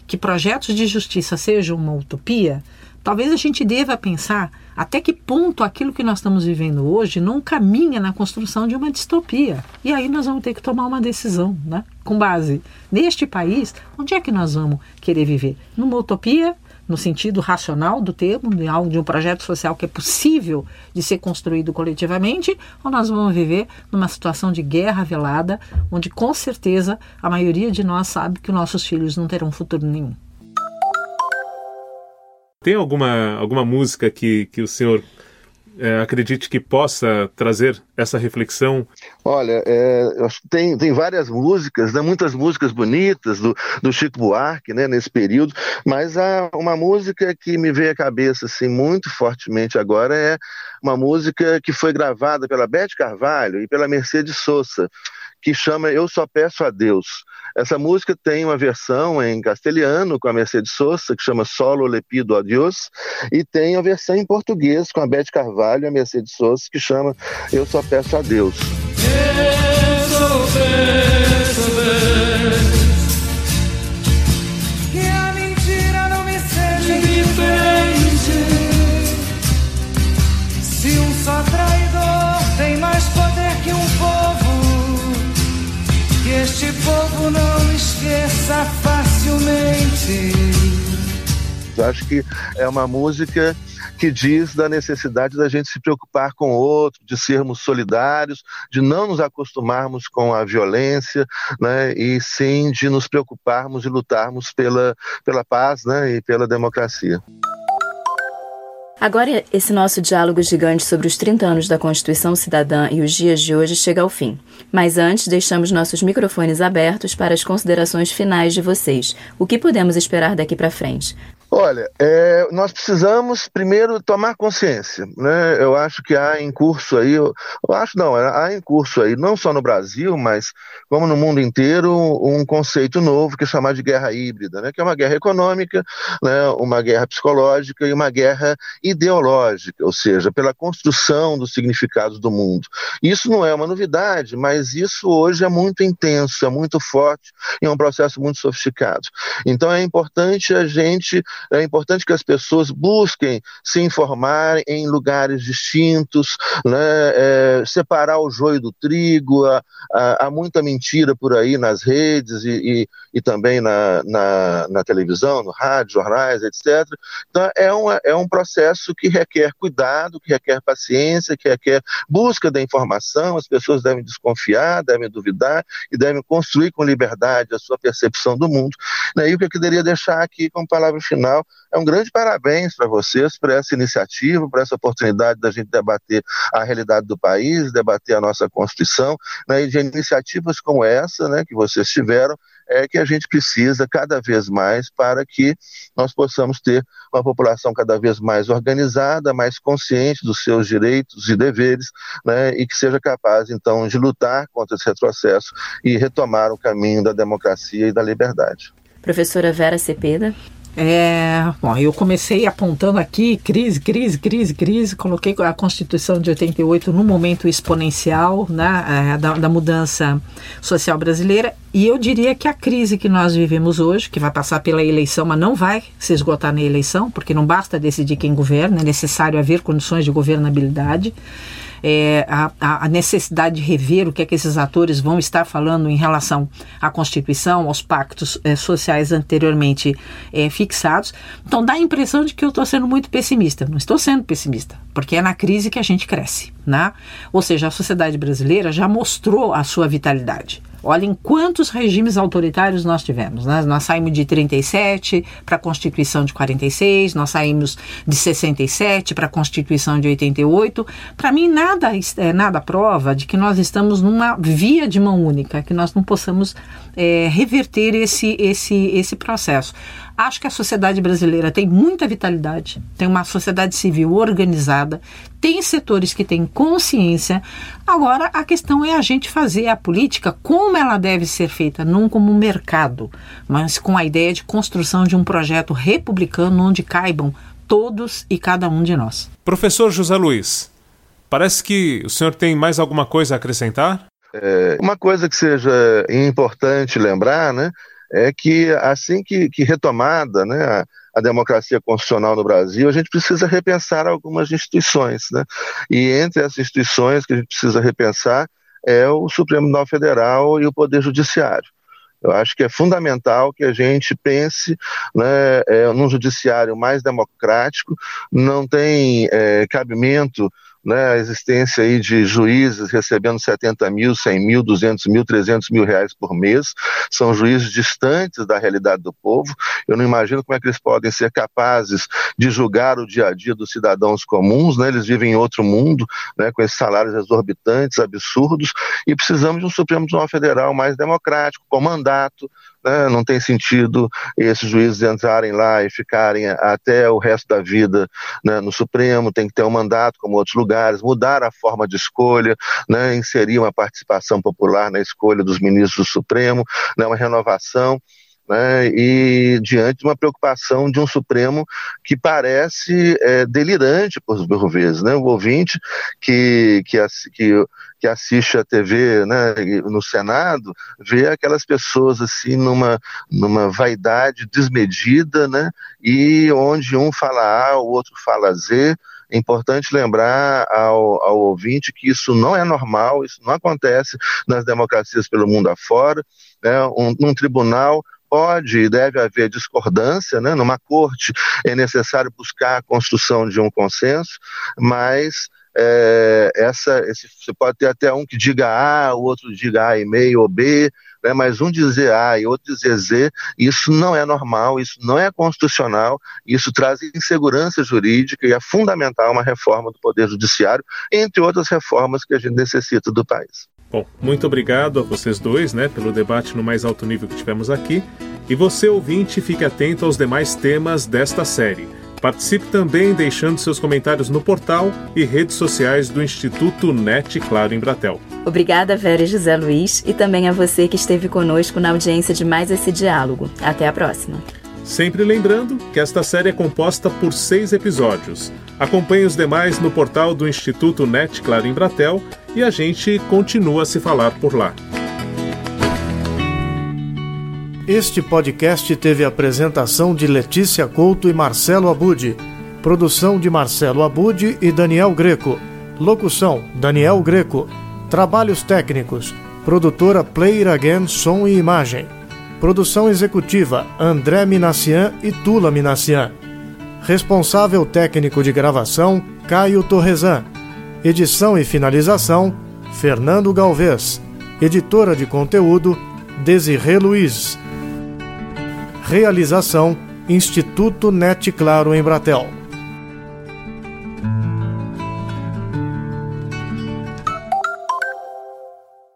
F: que projetos de justiça sejam uma utopia, talvez a gente deva pensar até que ponto aquilo que nós estamos vivendo hoje não caminha na construção de uma distopia. E aí nós vamos ter que tomar uma decisão, né? Com base neste país, onde é que nós vamos querer viver? Numa utopia, no sentido racional do termo, de um projeto social que é possível de ser construído coletivamente, ou nós vamos viver numa situação de guerra velada, onde com certeza a maioria de nós sabe que nossos filhos não terão futuro nenhum.
A: Tem alguma, alguma música que, que o senhor é, acredite que possa trazer essa reflexão?
E: Olha, é, tem, tem várias músicas, né, muitas músicas bonitas do, do Chico Buarque né, nesse período, mas há uma música que me veio à cabeça assim, muito fortemente agora é uma música que foi gravada pela Beth Carvalho e pela Mercedes Sosa, que chama Eu Só Peço a Deus. Essa música tem uma versão em castelhano com a Mercedes Sosa, que chama Solo Le Pido a Deus, e tem a versão em português com a Beth Carvalho e a Mercedes Sosa, que chama Eu Só Peço a Deus. Eu só peço a Deus.
H: Não esqueça facilmente.
E: Acho que é uma música que diz da necessidade da gente se preocupar com o outro, de sermos solidários, de não nos acostumarmos com a violência, né, e sim de nos preocuparmos e lutarmos pela, pela paz né, e pela democracia.
D: Agora, esse nosso diálogo gigante sobre os 30 anos da Constituição Cidadã e os dias de hoje chega ao fim. Mas antes, deixamos nossos microfones abertos para as considerações finais de vocês. O que podemos esperar daqui para frente?
E: Olha, é, nós precisamos primeiro tomar consciência, né? Eu acho que há em curso aí, eu, eu acho não, há em curso aí, não só no Brasil, mas como no mundo inteiro, um conceito novo que é chamado de guerra híbrida, né? Que é uma guerra econômica, né? Uma guerra psicológica e uma guerra ideológica, ou seja, pela construção dos significados do mundo. Isso não é uma novidade, mas isso hoje é muito intenso, é muito forte e é um processo muito sofisticado. Então é importante a gente é importante que as pessoas busquem se informar em lugares distintos, né, é, separar o joio do trigo. Há, há, muita mentira por aí nas redes e, e, e também na, na, na, televisão, no rádio, jornais, etc. Então, é, uma, é um processo que requer cuidado, que requer paciência, que requer busca da informação. As pessoas devem desconfiar, devem duvidar e devem construir com liberdade a sua percepção do mundo. Né, e o que eu queria deixar aqui como palavra final É um grande parabéns para vocês por essa iniciativa, por essa oportunidade da gente debater a realidade do país, debater a nossa Constituição, né, e de iniciativas como essa, né, que vocês tiveram, é que a gente precisa cada vez mais para que nós possamos ter uma população cada vez mais organizada, mais consciente dos seus direitos e deveres, né, e que seja capaz, então, de lutar contra esse retrocesso e retomar o caminho da democracia e da liberdade.
D: Professora Vera Cepeda.
F: É, bom, eu comecei apontando aqui crise, crise, crise, crise, coloquei a Constituição de 88 no momento exponencial né, é, da, da, mudança social brasileira e eu diria que a crise que nós vivemos hoje, que vai passar pela eleição, mas não vai se esgotar na eleição, porque não basta decidir quem governa, é necessário haver condições de governabilidade é, a, a, necessidade de rever o que é que esses atores vão estar falando em relação à Constituição, aos pactos é, sociais anteriormente é, fixados. Então dá a impressão de que eu estou sendo muito pessimista. Não estou sendo pessimista, porque é na crise que a gente cresce. Né? Ou seja, a sociedade brasileira já mostrou a sua vitalidade. Olhem quantos regimes autoritários nós tivemos. Né? Nós saímos de 37 para a Constituição de 46, nós saímos de 67 para a Constituição de 88. Para mim, nada, é, nada prova de que nós estamos numa via de mão única, que nós não possamos é, reverter esse, esse, esse processo. Acho que a sociedade brasileira tem muita vitalidade, tem uma sociedade civil organizada, tem setores que têm consciência. Agora, a questão é a gente fazer a política como ela deve ser feita, não como mercado, mas com a ideia de construção de um projeto republicano onde caibam todos e cada um de nós.
A: Professor José Luiz, parece que o senhor tem mais alguma coisa a acrescentar?
E: É, uma coisa que seja importante lembrar, né? É que assim que, que retomada né, a, a, democracia constitucional no Brasil, a gente precisa repensar algumas instituições. Né? E entre as instituições que a gente precisa repensar é o Supremo Tribunal Federal e o Poder Judiciário. Eu acho que é fundamental que a gente pense né, é, num judiciário mais democrático, não tem é, cabimento né, a existência aí de juízes recebendo 70 mil, 100 mil, 200 mil, 300 mil reais por mês, são juízes distantes da realidade do povo. Eu não imagino como é que eles podem ser capazes de julgar o dia a dia dos cidadãos comuns, né? Eles vivem em outro mundo, né, com esses salários exorbitantes, absurdos, e precisamos de um Supremo Tribunal Federal mais democrático, com mandato, né, não tem sentido esses juízes entrarem lá e ficarem até o resto da vida né, no Supremo, tem que ter um mandato como outros lugares, mudar a forma de escolha, né, inserir uma participação popular na escolha dos ministros do Supremo, né, uma renovação né, e diante de uma preocupação de um Supremo que parece é, delirante por, vezes. Né? O ouvinte que, que, que, que assiste a TV né, no Senado vê aquelas pessoas assim numa, numa vaidade desmedida né, e onde um fala A, o outro fala Z. É importante lembrar ao, ao ouvinte que isso não é normal, isso não acontece nas democracias pelo mundo afora. Né? Um, um tribunal pode e deve haver discordância, né? numa corte é necessário buscar a construção de um consenso, mas é, essa, esse, você pode ter até um que diga A, o outro diga A e meio ou B, né, mas um dizer A e outro dizer Z, isso não é normal, isso não é constitucional, isso traz insegurança jurídica e é fundamental uma reforma do Poder Judiciário, entre outras reformas que a gente necessita do país.
A: Bom, muito obrigado a vocês dois, né, pelo debate no mais alto nível que tivemos aqui. E você, ouvinte, fique atento aos demais temas desta série. Participe também deixando seus comentários no portal e redes sociais do Instituto NET Claro em Bratel.
D: Obrigada, Vera e José Luiz, e também a você que esteve conosco na audiência de mais esse diálogo. Até a próxima.
A: Sempre lembrando que esta série é composta por seis episódios. Acompanhe os demais no portal do Instituto NET Claro em Bratel e a gente continua a se falar por lá.
C: Este podcast teve apresentação de Letícia Couto e Marcelo Abude. Produção de Marcelo Abude e Daniel Greco. Locução: Daniel Greco. Trabalhos técnicos: produtora Player Again Som e Imagem. Produção executiva: André Minassian e Tula Minassian. Responsável técnico de gravação: Caio Torresan. Edição e finalização: Fernando Galvez. Editora de conteúdo: Desirê Luiz. Realização: Instituto Net Claro em Bratel.